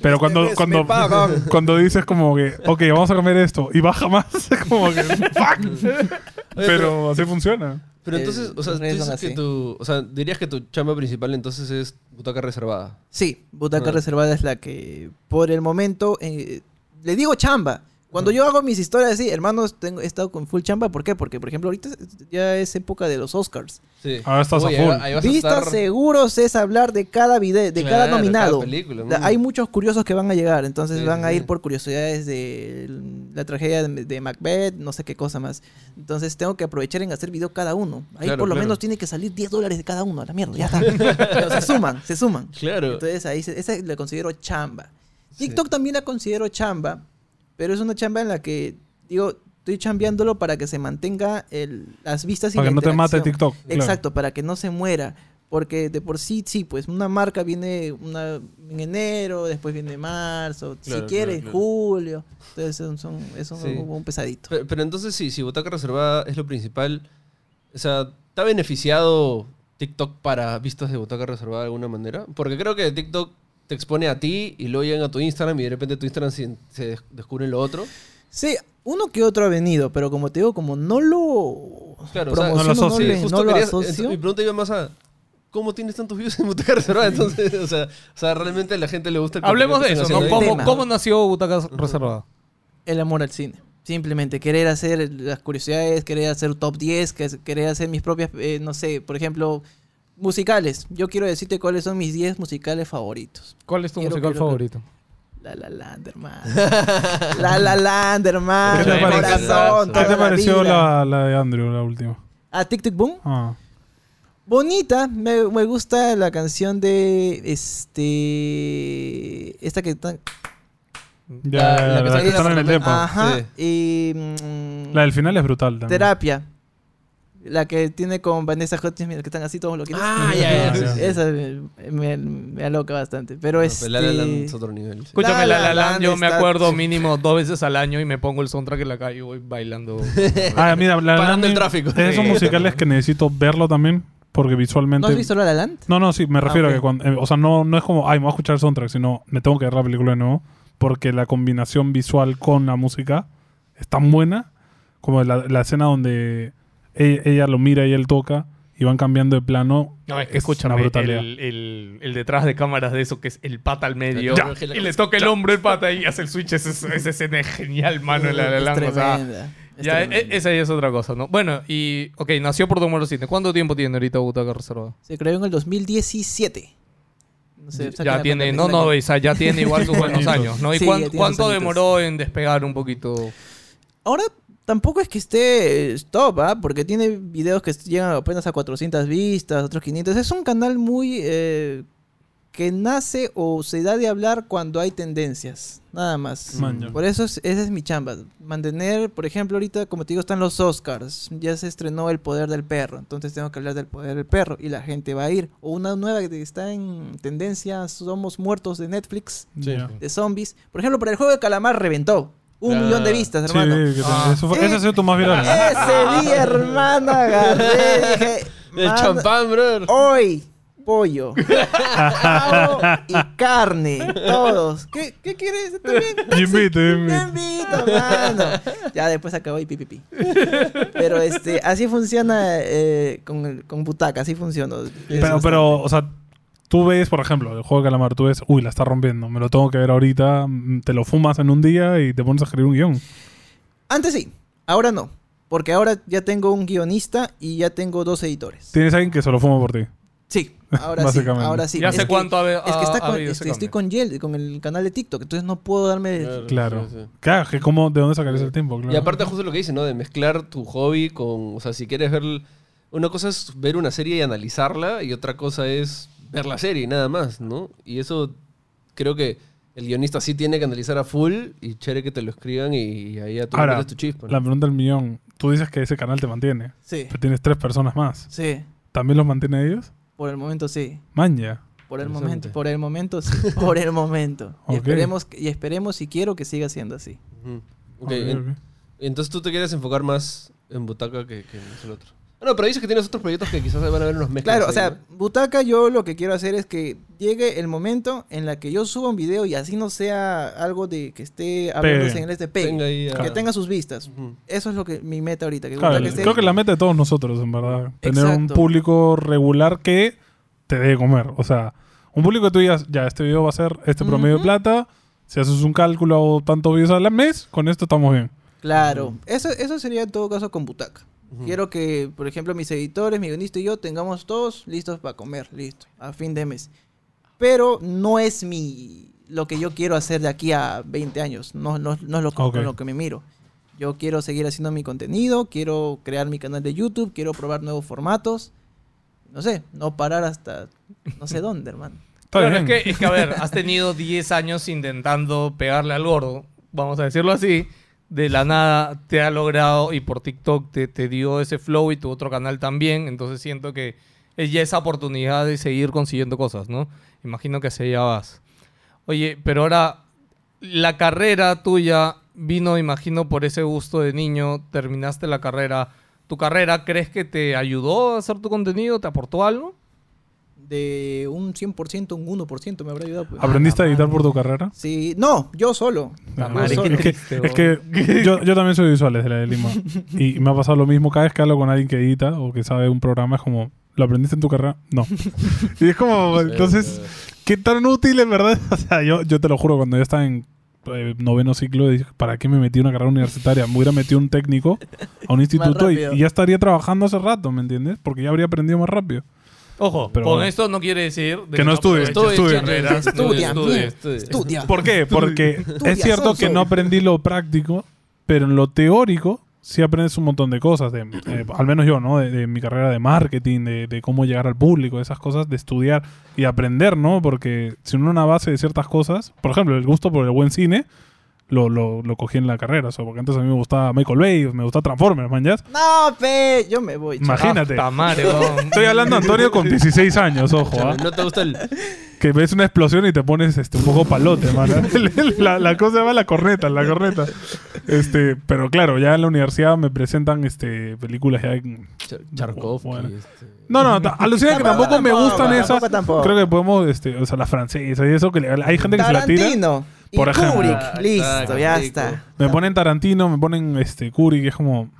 Pero cuando, [laughs] cuando, [laughs] cuando dices como que, ok, vamos a cambiar esto, y baja más, [laughs] es como que, fuck. Pero así funciona. Pero entonces, o sea, tú que tu, o sea, dirías que tu chamba principal entonces es butaca reservada. Sí, butaca Ah. reservada es la que por el momento eh, le digo chamba. Cuando yo hago mis historias así, hermanos, tengo, he estado con full chamba. ¿Por qué? Porque, por ejemplo, ahorita ya es época de los Oscars. Sí. Ahora estás a full. ahí, Vistas estar... seguros es hablar de cada video, de cada nominado. cada película, mm. Hay muchos curiosos que van a llegar, entonces Sí, van sí, a ir por curiosidades de la tragedia de, de Macbeth, no sé qué cosa más. Entonces tengo que aprovechar en hacer video cada uno. Ahí Claro, por lo claro. menos tiene que salir 10 dólares de cada uno, a la mierda, ya está. [laughs] Pero se suman, se suman. Claro. Entonces ahí se- esa la considero chamba. TikTok también la considero chamba, pero es una chamba en la que, digo, estoy chambeándolo para que se mantenga el- las vistas y Para la que no te mate. TikTok. claro. Exacto, para que no se muera. Porque de por sí, sí, pues una marca viene una, en enero, después viene marzo, Claro, si quiere, claro, claro. julio. Entonces son, son, eso Sí. es un, un pesadito. Pero, pero entonces sí, si butaca reservada es lo principal, o sea, ¿te ha beneficiado TikTok para vistas de butaca reservada de alguna manera? Porque creo que TikTok te expone a ti y luego llegan a tu Instagram y de repente tu Instagram se, se des- descubre lo otro. Sí, uno que otro ha venido, pero como te digo, como no lo Claro, o sea, promociono, no lo no, asocio. le- justo no lo querías- asocio. mi pregunta iba más a ¿cómo tienes tantos views en butaca reservada? Entonces, o sea, o sea, realmente a la gente le gusta el Hablemos de eso, ¿no? ¿Cómo, cómo nació Butaca Reservada? el amor al cine. Simplemente querer hacer las curiosidades, querer hacer top 10, que es- querer hacer mis propias, eh, no sé, por ejemplo, musicales. Yo quiero decirte cuáles son mis 10 musicales favoritos. ¿Cuál es tu Quiero- musical quiero- favorito? La La Land, hermano. La La Land, hermano. ¿Qué te? Corazón, ¿Qué te toda pareció vida. la, la de Andrew, la última? Ah, Tic Tic Boom. Ah. Bonita, me, me gusta la canción de este esta que está Ya, La- ya, la que la está que están en el depa. Ajá. Sí. Y mm, La del final es brutal también. Terapia. La que tiene con Vanessa Hudgens, mira, que están así todos loquitos. Ah, ya, ya, sí. Esa me, me, me aloca bastante. Pero No, este... pero La La Land es otro nivel. sí. Escúchame, La La La La Land, Land yo me está- acuerdo mínimo [laughs] dos veces al año y me pongo el soundtrack en la calle y voy bailando. [laughs] Ah, mira, la, Parando la- el tráfico. Es esos musicales que necesito verlo también, porque visualmente... ¿No has visto La La Land? No, no, sí, me refiero ok. a que cuando... eh, o sea, no, no es como, ay, me voy a escuchar el soundtrack, sino me tengo que ver la película de nuevo, porque la combinación visual con la música es tan buena, como la, la escena donde ella, ella lo mira y él toca, y van cambiando de plano. No, es que Es escúchame, una brutalidad. el, el- el detrás de cámaras de eso que es el pata al medio Ya. y le toca el hombro el pata y hace el switch. Esa, esa escena es genial, mano. en La La Es Land, o sea, tremenda. es ya, tremenda. e- esa ya es otra cosa, ¿no? Bueno, y. Ok, nació por Tomar Cine. ¿Cuánto tiempo tiene ahorita Butaca Reservada? Se creó en el 2017. No sé, Ya la tiene, no, no, año. o sea, ya tiene igual sus [laughs] buenos años, ¿no? ¿Y Sí, cuán- cuánto demoró en despegar un poquito? Ahora tampoco es que esté eh, stop, ¿ah? Porque tiene videos que llegan apenas a 400 vistas, otros 500. Es un canal muy... eh, que nace o se da de hablar cuando hay tendencias. Nada más. Por eso es, esa es mi chamba. Mantener, por ejemplo, ahorita, como te digo, están los Oscars. Ya se estrenó El Poder del Perro. Entonces tengo que hablar del Poder del Perro. Y la gente va a ir. O una nueva que está en tendencia, Somos Muertos de Netflix, Ya. de zombies. Por ejemplo, para el juego de calamar reventó. Un Claro. millón de vistas, Sí, hermano. que te- Ah. eso fue- ese ha sido tu más viral. Ese día, hermano, agarré [laughs] dije, El "Mano, champán, brother. Hoy, pollo, [laughs] y carne, todos. ¿Qué, qué quieres? ¿También? Yo [laughs] invito, Te invito. invito, mano. Ya después acabó y pipipi. Pero este, así funciona eh, con, con butaca, así funciona. Es Pero, bastante. pero, o sea, tú ves, por ejemplo, el juego de calamar, tú ves, uy, la está rompiendo, me lo tengo que ver ahorita, mm, te lo fumas en un día y te pones a escribir un guion. Antes sí, ahora no. Porque ahora ya tengo un guionista y ya tengo dos editores. Tienes alguien que se lo fuma por ti. Sí, [laughs] ahora sí, Básicamente. ahora sí. ¿Ya Es hace que- cuánto ha, Es que está con- este, estoy con Yel, con el canal de TikTok, entonces no puedo darme... Claro. sí, sí. Claro, que cómo, ¿de dónde sacarías el tiempo? Claro. Y aparte justo lo que dice, ¿no? De mezclar tu hobby con... O sea, si quieres ver... Una cosa es ver una serie y analizarla y otra cosa es ver la serie nada más, ¿no? Y eso creo que el guionista sí tiene que analizar a full y chévere que te lo escriban y ahí ya tú Ahora, tu chispa. ¿no? la pregunta del millón, tú dices que ese canal te mantiene, Sí, pero tienes tres personas más. sí. ¿También los mantiene ellos? Por el momento sí. Maña. Por el momento, por el momento sí. [laughs] Por el momento. Y esperemos y esperemos y quiero que siga siendo así. En- ok. entonces tú te quieres enfocar más en Butaca que, que en el otro. Ah, no, pero dices que tienes otros proyectos que quizás van a haber unos mezclas. Claro, o sea, ¿no? Butaca yo lo que quiero hacer es que llegue el momento en la que yo suba un video y así no sea algo de que esté hablándose en el este pegue, Tenga ahí, que tenga sus vistas. Eso es lo que mi meta ahorita, que Claro, Butaca esté- creo que la meta de todos nosotros, en verdad. Tener un público regular que te dé de comer. O sea, un público que tú digas, ya, este video va a ser este promedio de plata. Si haces un cálculo o tantos videos al mes, con esto estamos bien. Claro, eso, eso sería en todo caso con Butaca. Ujú. Quiero que, por ejemplo, mis editores, mi guionista y yo tengamos todos listos para comer, listo, a fin de mes. Pero no es mi lo que yo quiero hacer de aquí a 20 años, no, no, no es lo, que- Ok. con lo que me miro. Yo quiero seguir haciendo mi contenido, quiero crear mi canal de YouTube, quiero probar nuevos formatos. No sé, no parar hasta no sé [laughs] dónde, hermano. Claro, es que, es que, a ver, has tenido 10 años intentando pegarle al gordo, vamos a decirlo así. De la nada te ha logrado y por TikTok te, te dio ese flow y tu otro canal también. Entonces siento que es ya esa oportunidad de seguir consiguiendo cosas, ¿no? Imagino que hacia allá vas. Oye, pero ahora la carrera tuya vino, imagino, por ese gusto de niño. Terminaste la carrera. ¿Tu carrera crees que te ayudó a hacer tu contenido? ¿Te aportó algo? De un 100%, un 1% me habrá ayudado. Pues. ¿Aprendiste a editar por tu carrera? Sí, no, yo solo. Madre, es que- es que yo, yo también soy visual desde la de Lima. [laughs] Y me ha pasado lo mismo. Cada vez que hablo con alguien que edita o que sabe un programa, es como, ¿lo aprendiste en tu carrera? No. [laughs] y es como, entonces, ¿qué tan útil en verdad? [laughs] O sea, yo, yo te lo juro, cuando yo estaba en eh, noveno ciclo, dije, ¿para qué me metí en una carrera universitaria? Me hubiera metido un técnico a un instituto y, y ya estaría trabajando hace rato, ¿me entiendes? Porque ya habría aprendido más rápido. Ojo, Pero con bueno. esto no quiere decir de Que no estudies, aproveches Estudia, no bien. Estudia. ¿Por qué? Porque Estudia, es cierto que no aprendí lo práctico, pero en lo teórico sí aprendes un montón de cosas. De, eh, al menos yo, ¿no? De, de mi carrera de marketing, de, de cómo llegar al público, de esas cosas, de estudiar y aprender, ¿no? Porque si uno una base de ciertas cosas, por ejemplo, el gusto por el buen cine, lo, lo, lo cogí en la carrera. O sea, porque antes a mí me gustaba Michael Bay, me gustaba Transformers, man, ¿ya? No, pe, yo me voy. Imagínate. Hasta madre, [laughs] weón. Estoy hablando, Antonio, con 16 años, ojo, ¿ah? ¿No te gusta el...? que ves una explosión y te pones este, un poco palote, man. [laughs] la, la cosa va la corneta, la corneta. Este, pero claro, ya en la universidad me presentan este, películas ya en- Char- Charkovsky. Bueno. este. No, no, alucina que Tampoco, tampoco me tampoco, gustan esas. tampoco, tampoco. Creo que podemos, este, o sea, las francesas y eso, que le- hay gente que se la tira. Tarantino. Y Por ejemplo. Kubrick. Ah, Listo, exacto, ya rico. está. Me ponen Tarantino, me ponen este, Kubrick, que es como,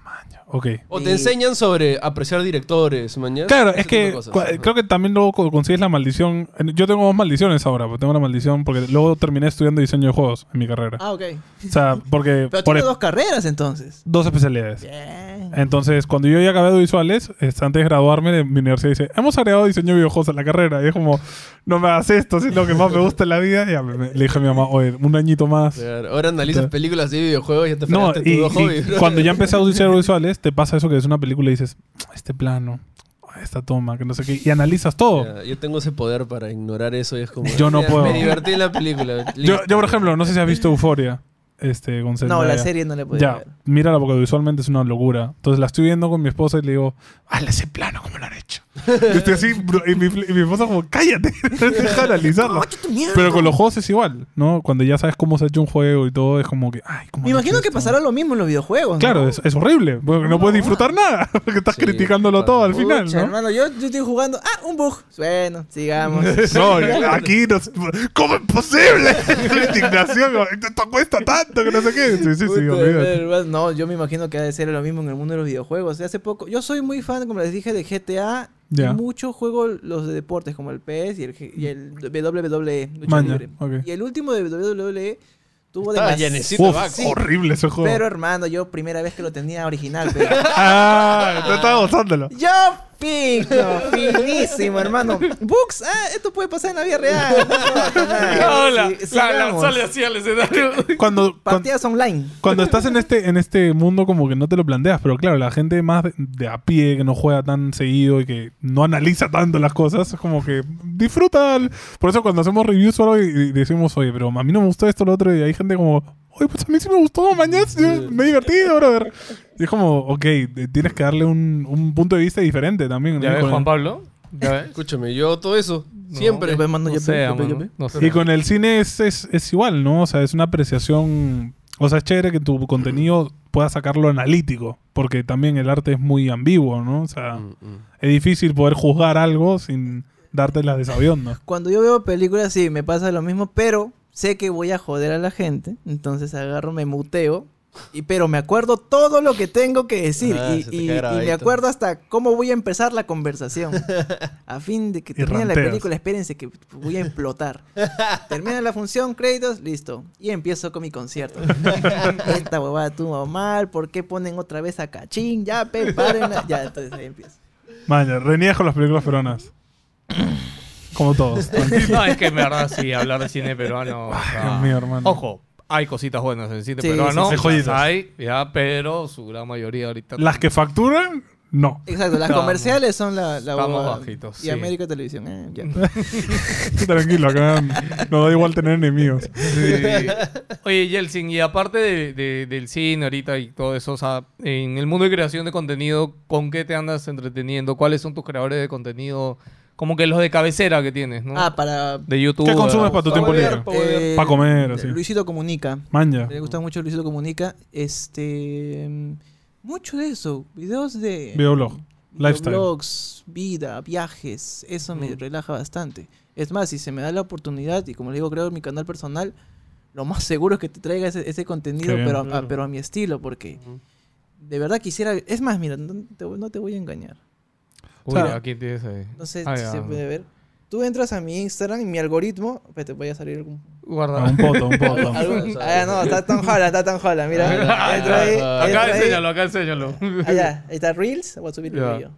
ok. O te Sí. enseñan sobre apreciar directores, mañana. Claro, es que cua- creo que también luego co- consigues la maldición. Yo tengo dos maldiciones ahora, porque tengo una maldición porque luego terminé estudiando diseño de juegos en mi carrera. Ah, ok. O sea, porque [laughs] Pero por tiene e- dos carreras entonces. dos especialidades. Bien. Entonces, cuando yo ya acabé de visuales, antes de graduarme de mi universidad, dice, hemos agregado diseño de videojuegos en la carrera. Y es como, no me hagas esto, si es lo que más me gusta en la vida. Y ya me- me- le dije a mi mamá, oye, un añito más. Claro, Ahora analizas Entonces- películas y videojuegos y ya te No, y, tus dos y hobbies, bro. cuando ya empecé a [laughs] usar visuales, te pasa eso que es una película y dices, este plano, esta toma, que no sé qué, y analizas todo. Ya, yo tengo ese poder para ignorar eso y es como... Yo no puedo. Me divertí en la película. Yo, yo, por ejemplo, no sé si has visto Euforia. Este, con No, la serie no le podía Ya, ver. mírala porque visualmente es una locura. Entonces la estoy viendo con mi esposa y le digo, ¡Hala ese plano como lo han hecho! Y estoy así, bro, y mi, y mi esposa como, ¡cállate! [laughs] Deja de analizarlo. Pero con los juegos es igual, ¿no? Cuando ya sabes cómo se ha hecho un juego y todo, es como que, ¡ay, cómo Me han imagino que esto?". pasará lo mismo en los videojuegos. ¿no? Claro, es, es horrible, porque no puedes disfrutar nada, [laughs] porque estás Sí, criticándolo todo al final, Pucha, ¿no? hermano, yo, yo estoy jugando. ¡Ah, un bug! Bueno, sigamos. [laughs] No, aquí no sé- ¿Cómo es posible? La indignación, como, esto cuesta tanto que no sé qué. Sí, sí, sí, olvídate. hermano, No, yo me imino que ha de ser lo mismo en el mundo de los videojuegos. Hace poco, yo soy muy fan, como les dije, de GTA. Ya. Y mucho juego los de deportes, como el PES y el, G- y el WWE. libre. Y el último de WWE tuvo Estaba demasiado. vaca. horrible ese juego. Pero hermano, yo primera vez que lo tenía original, pero. [laughs] Ah, tú estabas gozándolo. ¡Yo! Fijo, finísimo, hermano. Books, ah, esto puede pasar en la vida real. [laughs] Hola, la, la- sale así al escenario. [laughs] Cuando, cuan- Partidas online. cuando estás en este, en este mundo como que no te lo planteas, pero claro, la gente más de, de a pie, que no juega tan seguido y que no analiza tanto las cosas, es como que disfruta. Por eso cuando hacemos reviews solo y, y decimos, oye, pero a mí no me gustó esto, lo otro, y hay gente como, oye, pues a mí sí me gustó, mañana me he divertido, brother. Y es como, ok, tienes que darle un, un punto de vista diferente también. ¿Ya ¿no? ves, Juan Pablo? ¿Ya ves? Escúchame, yo todo eso. No. Siempre. Yo, mano, No yo, sé, yo, yo, mano, yo. no sé. Y con el cine es, es, es igual, ¿no? O sea, es una apreciación. O sea, es chévere que tu contenido pueda sacarlo analítico, porque también el arte es muy ambiguo, ¿no? O sea, Mm, mm. es difícil poder juzgar algo sin darte las de sabiendo. Cuando yo veo películas, sí, me pasa lo mismo, pero sé que voy a joder a la gente. Entonces agarro, me muteo. Y, pero me acuerdo todo lo que tengo que decir. Ah, y, me acuerdo hasta cómo voy a empezar la conversación. [laughs] A fin de que termine la película, espérense que voy a explotar. [laughs] Termina la función, créditos, listo. Y empiezo con mi concierto. [laughs] Esta huevada estuvo mal, ¿por qué ponen otra vez a Cachín? Ya, pe, párenla. Ya, entonces ahí empiezo. Maña, reniegas con las películas peruanas. [clears throat] Como todos. [laughs] No, es que en verdad sí, hablar de cine peruano. o sea, Dios mío, hermano. Ojo, hay cositas buenas en el cine Sí, peruano. sí, sí, hay, ya, pero su gran mayoría ahorita. Las que facturan, no. Exacto, las comerciales son la, la Vamos huevada. bajitos, Y sí. América Televisión, eh, ya. [laughs] Tranquilo, acá nos da igual tener enemigos. Sí. Oye, Yeltsin, y aparte de- de- del cine ahorita y todo eso, o sea, en el mundo de creación de contenido, ¿con qué te andas entreteniendo? ¿Cuáles son tus creadores de contenido? Como que los de cabecera que tienes, ¿no? Ah, para... de YouTube. ¿Qué consumes ah, para tu tiempo libre? eh, Pa' comer, así. Luisito Comunica. Maña. Me gusta mucho Luisito Comunica. Este... mm, Mucho de eso. Videos de... Videoblog. Lifestyle. Vlogs, vida, viajes. Eso me relaja bastante. Es más, si se me da la oportunidad, y como le digo, creo en mi canal personal, lo más [laughs] seguro es que te traiga ese, ese contenido, bien. pero, a, Claro. pero a mi estilo, porque Ujú. de verdad quisiera... Es más, mira, no te, no te voy a engañar. Uy, O sea, aquí tienes ahí. No sé Ah, si ya. se puede ver. Tú entras a mi Instagram y mi algoritmo... Espérate, voy a salir algún... Guarda. Ah, un poto, un poto. [laughs] ah, no, está tan jola, está tan jola, mira. Ah, ahí, acá entro acá ahí. enséñalo, acá enséñalo. Allá, ahí está Reels. Voy a subir Ya. video.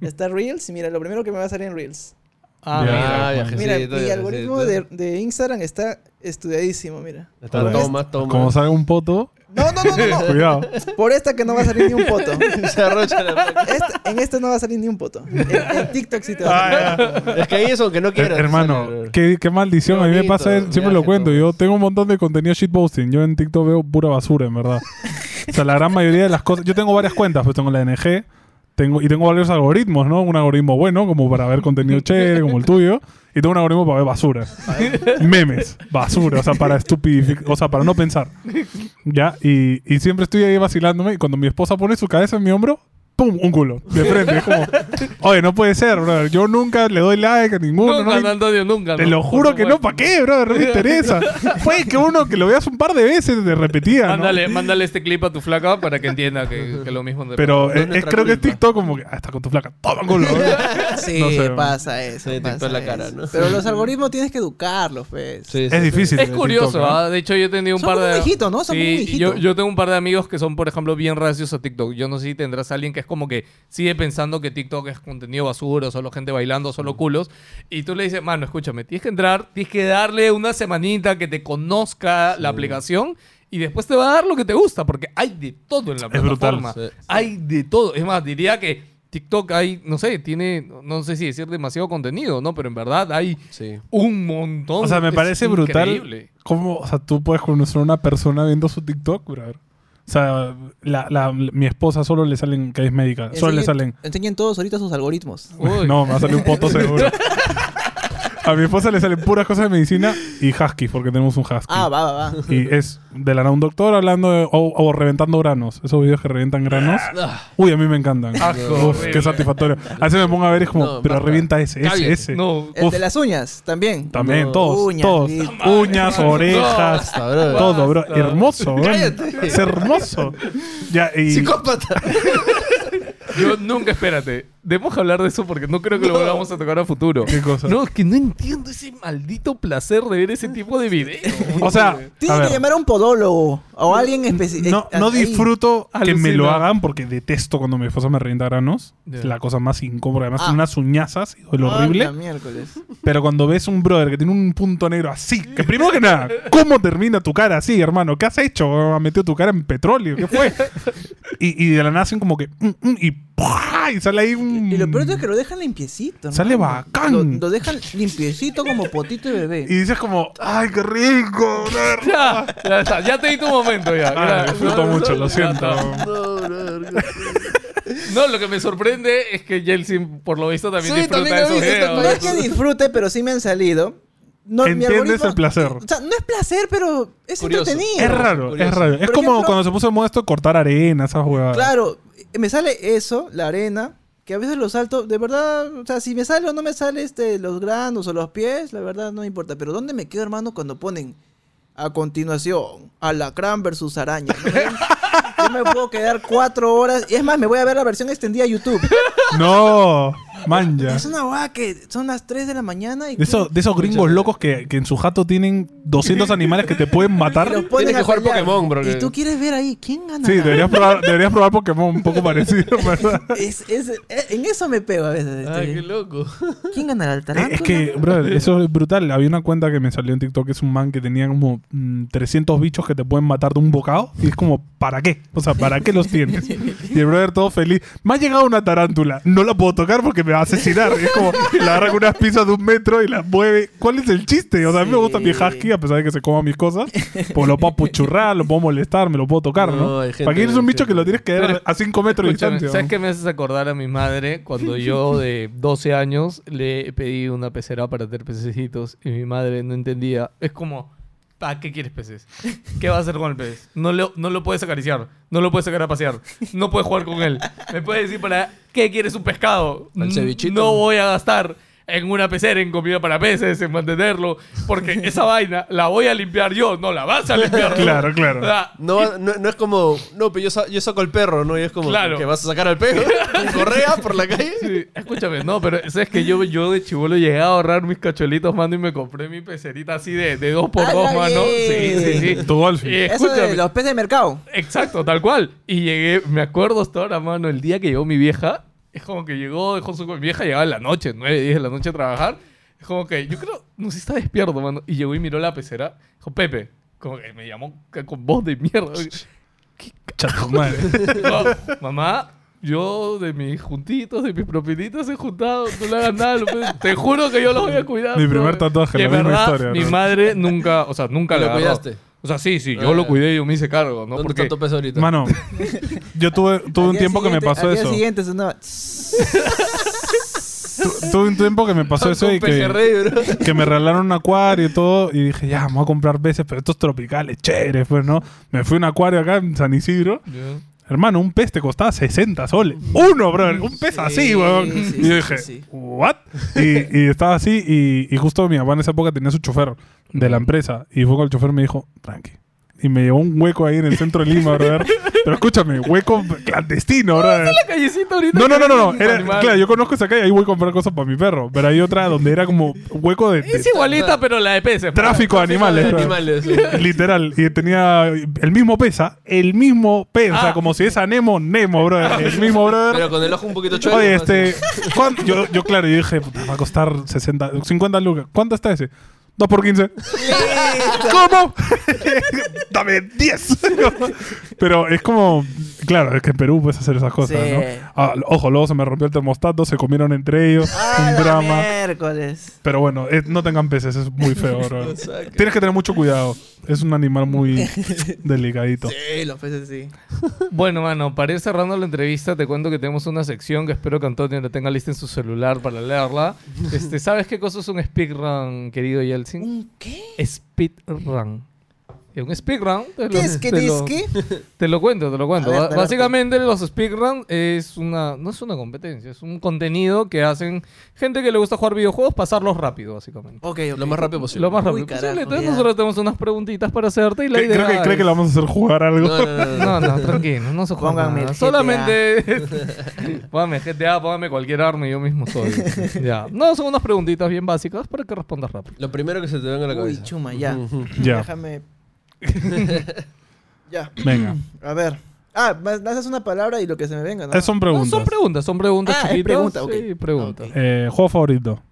Está Reels y mira, lo primero que me va a salir en Reels. Ah, Ya. mira. Ah, viajecito, Mira, mi algoritmo de, de Instagram está estudiadísimo, mira. Está toma, toma. Como salga un poto, No, no, no, no, no. [laughs] cuidado. Por esta que no va a salir ni un poto. [laughs] Se arrocha la. Esta- en esta no va a salir ni un poto. En, en TikTok sí te va a Ah, salir. ya. Es que ahí eso que no Eh, quieras. hermano, sale, bro. qué, qué maldición. Qué a mí me bonito, pasa, siempre viaje, lo cuento. todo. Yo tengo un montón de contenido shitposting. Yo en TikTok veo pura basura, en verdad. O sea, la gran mayoría de las cosas. Yo tengo varias cuentas, pues tengo la NG. Tengo, y tengo varios algoritmos, ¿no? Un algoritmo bueno, como para ver contenido chévere, como el tuyo. Y tengo un algoritmo para ver basura. [laughs] Memes, basura, o sea, para estupidificar, o sea, para no pensar. ¿Ya? Y, y siempre estoy ahí vacilándome. Y cuando mi esposa pone su cabeza en mi hombro, ¡pum! Un culo. De frente. Es como, oye, no puede ser, brother. Yo nunca le doy like a ninguno. Nunca, no me- Antonio, nunca. te no. lo juro que no. ¿para qué, bro? No me interesa. Puede que uno que lo veas un par de veces de repetida, ¿no? Mándale, mándale este clip a tu flaca para que entienda que, que lo mismo. Pero No es es, creo que es. TikTok como que, ah, está con tu flaca, toma culo. [laughs] Sí, No sé, pasa eso. Se detectó pasa en la cara, eso. ¿no? Pero los algoritmos tienes que educarlos, pues. Sí, sí, es sí. difícil. Es curioso, TikTok, ¿no? ¿ah? De hecho, yo he tenido un Son par de. ¿no? Son hijito. yo, yo tengo un par de amigos que son, por ejemplo, bien reacios a TikTok. Yo no sé si tendrás a alguien que es como que sigue pensando que TikTok es contenido basura, solo gente bailando, solo culos. Y tú le dices, mano, escúchame, tienes que entrar, tienes que darle una semanita que te conozca la aplicación. Y después te va a dar lo que te gusta, porque hay de todo en la Es brutal. plataforma. Sí, sí. Hay de todo. Es más, diría que TikTok hay, no sé, tiene, no sé si decir demasiado contenido, ¿no? Pero en verdad hay Sí. un montón. O sea, me parece brutal increíble. cómo, o sea, tú puedes conocer a una persona viendo su TikTok, brother. O sea, la, la- mi esposa solo le salen, que es médica, solo le salen. Enseñen todos ahorita sus algoritmos. Uy. No, me va a salir un poto [laughs] seguro. A mi esposa le salen puras cosas de medicina y husky, porque tenemos un husky. Ah, va, va, va. Y es de la nada un doctor hablando de- o, o reventando granos. Esos videos que revientan granos. Uy, a mí me encantan. Asco, Uf, qué satisfactorio. A veces me pongo a ver y es como, No, pero basta. revienta ese, ese, ese. No. El de las uñas, también. También, No. todos, Uñas, todos. Uñas, orejas, Basta, bro. todo, bro. Basta. Hermoso, bro. Cállate. Es hermoso. Ya, y Psicópata. Yo nunca, espérate. Debemos hablar de eso porque no creo que lo volvamos a tocar a futuro. ¿Qué cosa? No, es que no entiendo ese maldito placer de ver ese tipo de videos. O sea, Tiene que llamar a un podólogo o a alguien específico. no, no disfruto que me lo hagan porque detesto cuando mi esposa me revienta granos. Es la cosa más incómoda. Además, Ah. tiene unas uñazas y duele Ah, horrible. miércoles. Pero cuando ves un brother que tiene un punto negro así, que primero que nada, ¿cómo termina tu cara así, hermano? ¿Qué has hecho? ¿Has metido tu cara en petróleo? ¿Qué fue? [laughs] y, y de la nada hacen como que. mm, mm, y, ¡pua! y sale ahí un. Y lo peor es que lo dejan limpiecito. Sale hermano. bacán. Lo, lo dejan limpiecito como potito de bebé. Y dices como, ¡ay, qué rico! [laughs] Ya, ya está. Ya te di tu momento ya. Ah, Ya. disfruto No, mucho, no, lo siento. No, bro. No, lo que me sorprende es que Yeltsin, por lo visto, también Sí, disfruta también esos videos. No es que disfrute, pero sí me han salido. No, Entiendes el placer. O sea, no es placer, pero es Curioso. entretenido. Es raro, curioso. es raro. Es Por como ejemplo- cuando se puso de moda esto de cortar arena, esas jugadas. Claro, me sale eso, la arena, que a veces lo salto, de verdad, o sea, si me sale o no me sale este, los granos o los pies, la verdad no importa. Pero ¿dónde me quedo, hermano, cuando ponen a continuación alacrán versus araña? Yo me puedo quedar cuatro horas, y es más, me voy a ver la versión extendida de YouTube. [laughs] No, [laughs] manja. Es una guada que son las 3 de la mañana y De, esos- de esos gringos locos que, que en su jato tienen 200 animales que te pueden [laughs] matar. y los ponen Tienes que a jugar pelear. Pokémon, bro, Y tú quieres ver ahí, ¿quién gana? Sí, deberías probar, deberías probar Pokémon un poco parecido, [laughs] ¿verdad? Es- es- eh, en eso me pego a veces. Ay, este. qué loco. ¿Quién ganará el tarántula? Es que, brother, eso es brutal. Había una cuenta que me salió en TikTok que es un man que tenía como mm, 300 bichos que te pueden matar de un bocado. Y es como, ¿para qué? O sea, ¿para qué los tienes? Y el brother todo feliz. Me ha llegado una tarántula. No la puedo tocar porque me va a asesinar. Y es como, la agarra con unas pizzas de un metro y la mueve. ¿Cuál es el chiste? O sea, a mí me gusta mi husky a pesar de que se coma mis cosas. Pues lo puedo puchurrar, lo puedo molestar, me lo puedo tocar, ¿no? ¿Para qué eres un bicho que lo tienes que dar a 5 metros de distancia? ¿sabes qué me haces acordar a mi madre cuando yo de 12 años le pedí una pecera para tener pececitos y mi madre no entendía? Es como, ¿para qué quieres peces? ¿Qué vas a hacer con el pez? No lo, no lo puedes acariciar, no lo puedes sacar a pasear, no puedes jugar con él. ¿Me puedes decir para qué quieres un pescado? ¿Al cevichito? No voy a gastar en una pecera, en comida para peces, en mantenerlo, porque [laughs] esa vaina la voy a limpiar yo, no la vas a limpiar. Claro, claro. O sea, No, no, no es como, no, pero yo, sa- yo saco el perro, ¿no? Y es como Claro. que vas a sacar al perro con [laughs] correa por la calle. Sí, escúchame, no, pero sabes que yo, yo de chivolo llegué a ahorrar mis cacholitos, mano, y me compré mi pecerita así de, de dos por ¡Hala, dos, mano. Sí, sí, sí. Tu Golfi. Escúchame, de los peces de mercado. exacto, tal cual. Y llegué, me acuerdo hasta ahora, mano, el día que llegó mi vieja, es como que llegó, dejó su mi vieja, llegaba en la noche, 9, 10 de la noche a trabajar. Es como que, yo creo, no sé si está despierto, mano. Y llegó y miró la pecera, dijo, Pepe, como que me llamó con voz de mierda. Chato madre. [laughs] No, mamá, yo de mis juntitos, de mis propinitas he juntado, no le hagas nada. lo puedes- Te juro que yo los voy a cuidar. Mi primer tatuaje, la misma verdad, historia, Mi ¿no? madre nunca, o sea, nunca ¿Y la lo agarró. cuidaste? O sea, sí, sí, yo lo cuidé y yo me hice cargo, ¿no? ¿Dónde Porque está tu pez ahorita? Mano, yo tuve, [laughs] tuve un tiempo que me pasó eso. siguiente sonaba... [laughs] Tu- tuve un tiempo que me pasó eso y que, que me regalaron un acuario y todo. Y dije, ya, me voy a comprar peces, pero estos tropicales, chéveres, pues, ¿no? Me fui a un acuario acá en San Isidro. Hermano, un pez te costaba 60 soles. Uno, brother. Un pez Sí, así, weón. sí, y yo dije, sí. ¿what? Y, y estaba así. Y, y justo mi papá en esa época tenía su chofer de la empresa. Y fue con el chofer y me dijo, tranqui. Y me llevó un hueco ahí en el centro de Lima, brother. [laughs] Pero escúchame, hueco clandestino, brother. La callecita ahorita. No, no, no, no. no. Era- claro, yo conozco esa calle, ahí voy a comprar cosas para mi perro. Pero hay otra donde era como hueco de, de Es igualita, pero la de peces. tráfico de animales. de animales. sí. [laughs] Literal. Y tenía el mismo pesa, el mismo sea, Ah. como si es a Nemo, Nemo, brother. El [laughs] mismo, brother. Pero con el ojo un poquito chueco. Oye, este. Yo, yo, claro, yo dije, puta, va a costar 60, 50 lucas. ¿Cuánto está ese? 2 por 15. ¿Cómo? [laughs] Dame 10. Pero es como. Claro, es que en Perú puedes hacer esas cosas, Sí. ¿no? Ah, ojo, luego se me rompió el termostato, se comieron entre ellos. ¡Ah, un drama. miércoles! Pero bueno, eh, no tengan peces, es muy feo, bro. O sea, que- Tienes que tener mucho cuidado. Es un animal muy [laughs] delicadito. Sí, los peces sí. Bueno, mano, para ir cerrando la entrevista, te cuento que tenemos una sección que espero que Antonio la tenga lista en su celular para leerla. [laughs] Este, ¿Sabes qué cosa es un speedrun, querido ¿Un qué? Speedrun. Un speedrun. ¿Qué lo- es? ¿Qué te es? lo- ¿Qué? [laughs] [laughs] Te lo cuento, te lo cuento. Ver. Básicamente los speedrun es una no es una competencia, es un contenido que hacen gente que le gusta jugar videojuegos pasarlos rápido, básicamente. Ok, ok. Lo más rápido posible. Lo más Uy, rápido carajo, posible. Entonces ya. nosotros tenemos unas preguntitas para hacerte y la idea Creo que, cree que la vamos a hacer jugar algo. No, no, no, no. No, [laughs] tranquilo, no se juega Pónganme nada. Solamente póngame GTA, póngame cualquier arma y yo mismo soy. ya. No, son unas preguntitas bien básicas para que respondas rápido. Lo primero que se te venga a la Uy, cabeza. chuma, ya. Ya, Déjame... [laughs] ya. venga. A ver. Ah, haces una palabra y lo que se me venga, ¿no? Eh, son No, preguntas. son preguntas, son preguntas Ah, chiquitas. pregunta. Sí, preguntas. Eh, ¿Juego favorito?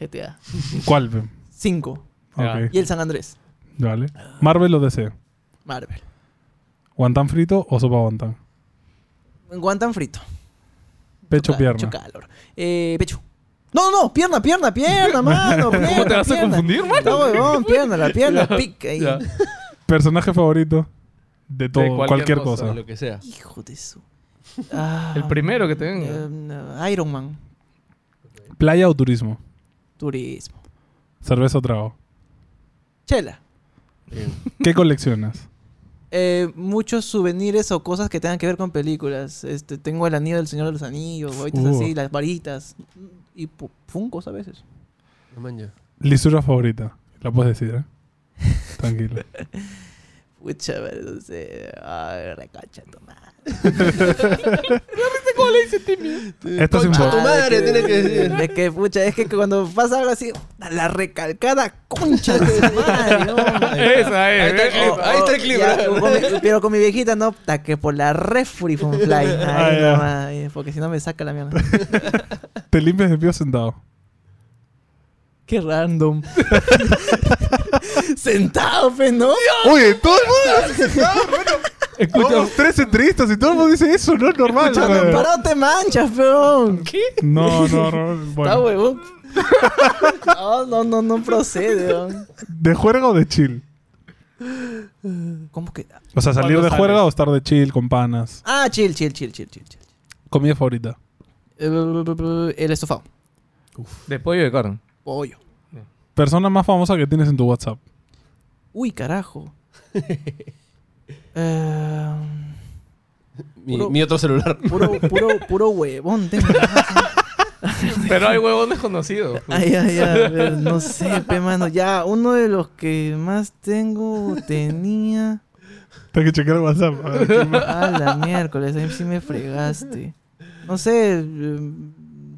GTA. ¿Cuál? pe? 5. Ya. Ok, Y el San Andrés. Vale. ¿Marvel o DC? Marvel. ¿Guantán frito o sopa guantán? Guantán frito. Pecho, pierna. mucho calor. Eh, pecho. No, no, pierna, pierna, pierna, mano. Pierna, [laughs] ¿Cómo te vas a confundir, mano? No, huevón, pierna, la pierna [laughs] pica ahí. ¿Personaje favorito? De todo, cualquier cualquier, cosa, cosa. Lo que sea. Hijo de su. Ah, [laughs] El primero que te venga. eh, Iron Man. ¿Playa o turismo? Turismo. ¿Cerveza o trago? Chela. Bien. [laughs] ¿Qué coleccionas? Eh, muchos souvenirs o cosas que tengan que ver con películas. Este, tengo el anillo del Señor de los Anillos, Uh. así, las varitas. Y funcos a veces. No. ¿Lisura favorita? La puedes decir, ¿eh? Tranquilo. [laughs] Pucha, pero no sé. Ay, recacha tu madre. [laughs] Esto es Concha tu madre, que- tiene que decir. Es que, pucha, es que cuando pasa algo así, la recalcada concha de su madre, ¿no? Esa es. Ahí está el clip, ahí está el clip, Ya, bro. con mi- pero con mi viejita no, ta que por la refri fun [laughs] fly. Ahí Ah, ya. nomás, ahí, porque si no me saca la mierda. ¿Te limpias de pie sentado? Qué random. Sentado, fe, ¿no? Oye, todo el mundo sentado, bueno. Escucha, tres entrevistas y todo el mundo dice eso, no es normal. Joder. parado te manchas, peón. ¿Qué? No, no, no. Está Bueno. huevón. No, no, no, no procede, weón. ¿De juerga o de chill? ¿Cómo que? O sea, salir ¿Cuándo de sales? juerga o estar de chill con panas. Ah, chill, chill, chill, chill, chill. chill. Comida favorita. El, el estofado. de pollo de carne. Pollo. Persona más famosa que tienes en tu WhatsApp. Uy, carajo. [laughs] Eh, Mi, Puro- mi otro celular. puro, [laughs] puro, puro huevón tengo. [laughs] Pero hay huevos desconocidos. pues. Ay, ay, ay, no sé, pe, mano. Ya, uno de los que más tengo tenía... Tengo que checar el WhatsApp. A. Ah, la miércoles, ahí sí me fregaste. No sé, eh,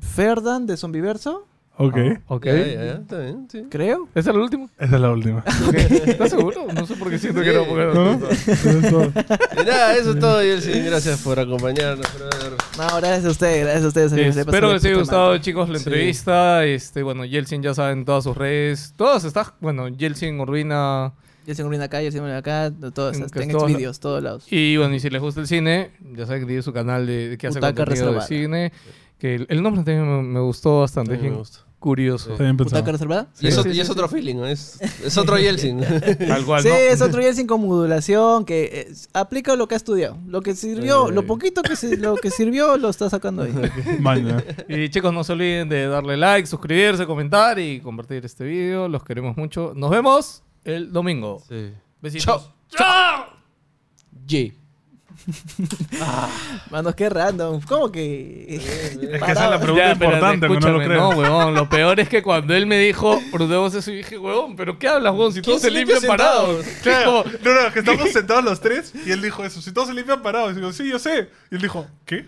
Ferdan de Zombiverso, ok. Ah, ok. Ya, ya, ya, está bien, sí. creo. ¿Ese es el último? Esa es la última. [laughs] ¿Estás seguro? No sé por qué siento que no. no-. Eso es todo. Y nada, eso es todo, Yeltsin. Gracias por acompañarnos, brother. No, gracias a ustedes, gracias a ustedes. Se Espero les de haya gustado, chicos, la Sí. entrevista. Este, bueno, Yeltsin ya saben todas sus redes. Todas están, bueno, Yeltsin Urbina. Ya se unen acá, ya se unen acá, todos, En en, todos- vídeos, todos lados. Y bueno, y si les gusta el cine, ya saben que tiene su canal de, de que hace contenido de Reservada. cine. Que el, el nombre también me, me gustó bastante. Me gusta. curioso. Está bien pensado. ¿Butaca reservada? Y, es, Sí, ot- sí, y sí, es sí. otro feeling, ¿no? es, es otro Yeltsin. [laughs] Tal cual, Sí, ¿no? es otro Yeltsin con modulación que eh, aplica lo que ha estudiado. Lo que sirvió, lo poquito que, se- lo que sirvió lo está sacando ahí. Maña. [laughs] Y chicos, no se olviden de darle like, suscribirse, comentar y compartir este video. Los queremos mucho. Nos vemos el domingo. Sí. Besitos. Chao. ¡Chao! [laughs] Ye. Manos, qué random. ¿Cómo que? Es que esa es la pregunta Ya, importante, que no lo creo. No, huevón. Lo peor es que cuando él me dijo, prudemos eso, y dije, huevón, ¿pero qué hablas, huevón? Si ¿Quién todos se se limpia limpian parados. [laughs] Claro. No, no, que estamos [laughs] sentados los tres y él dijo eso. Si todos se limpian parados. Y digo, sí, yo sé. Y él dijo, ¿qué?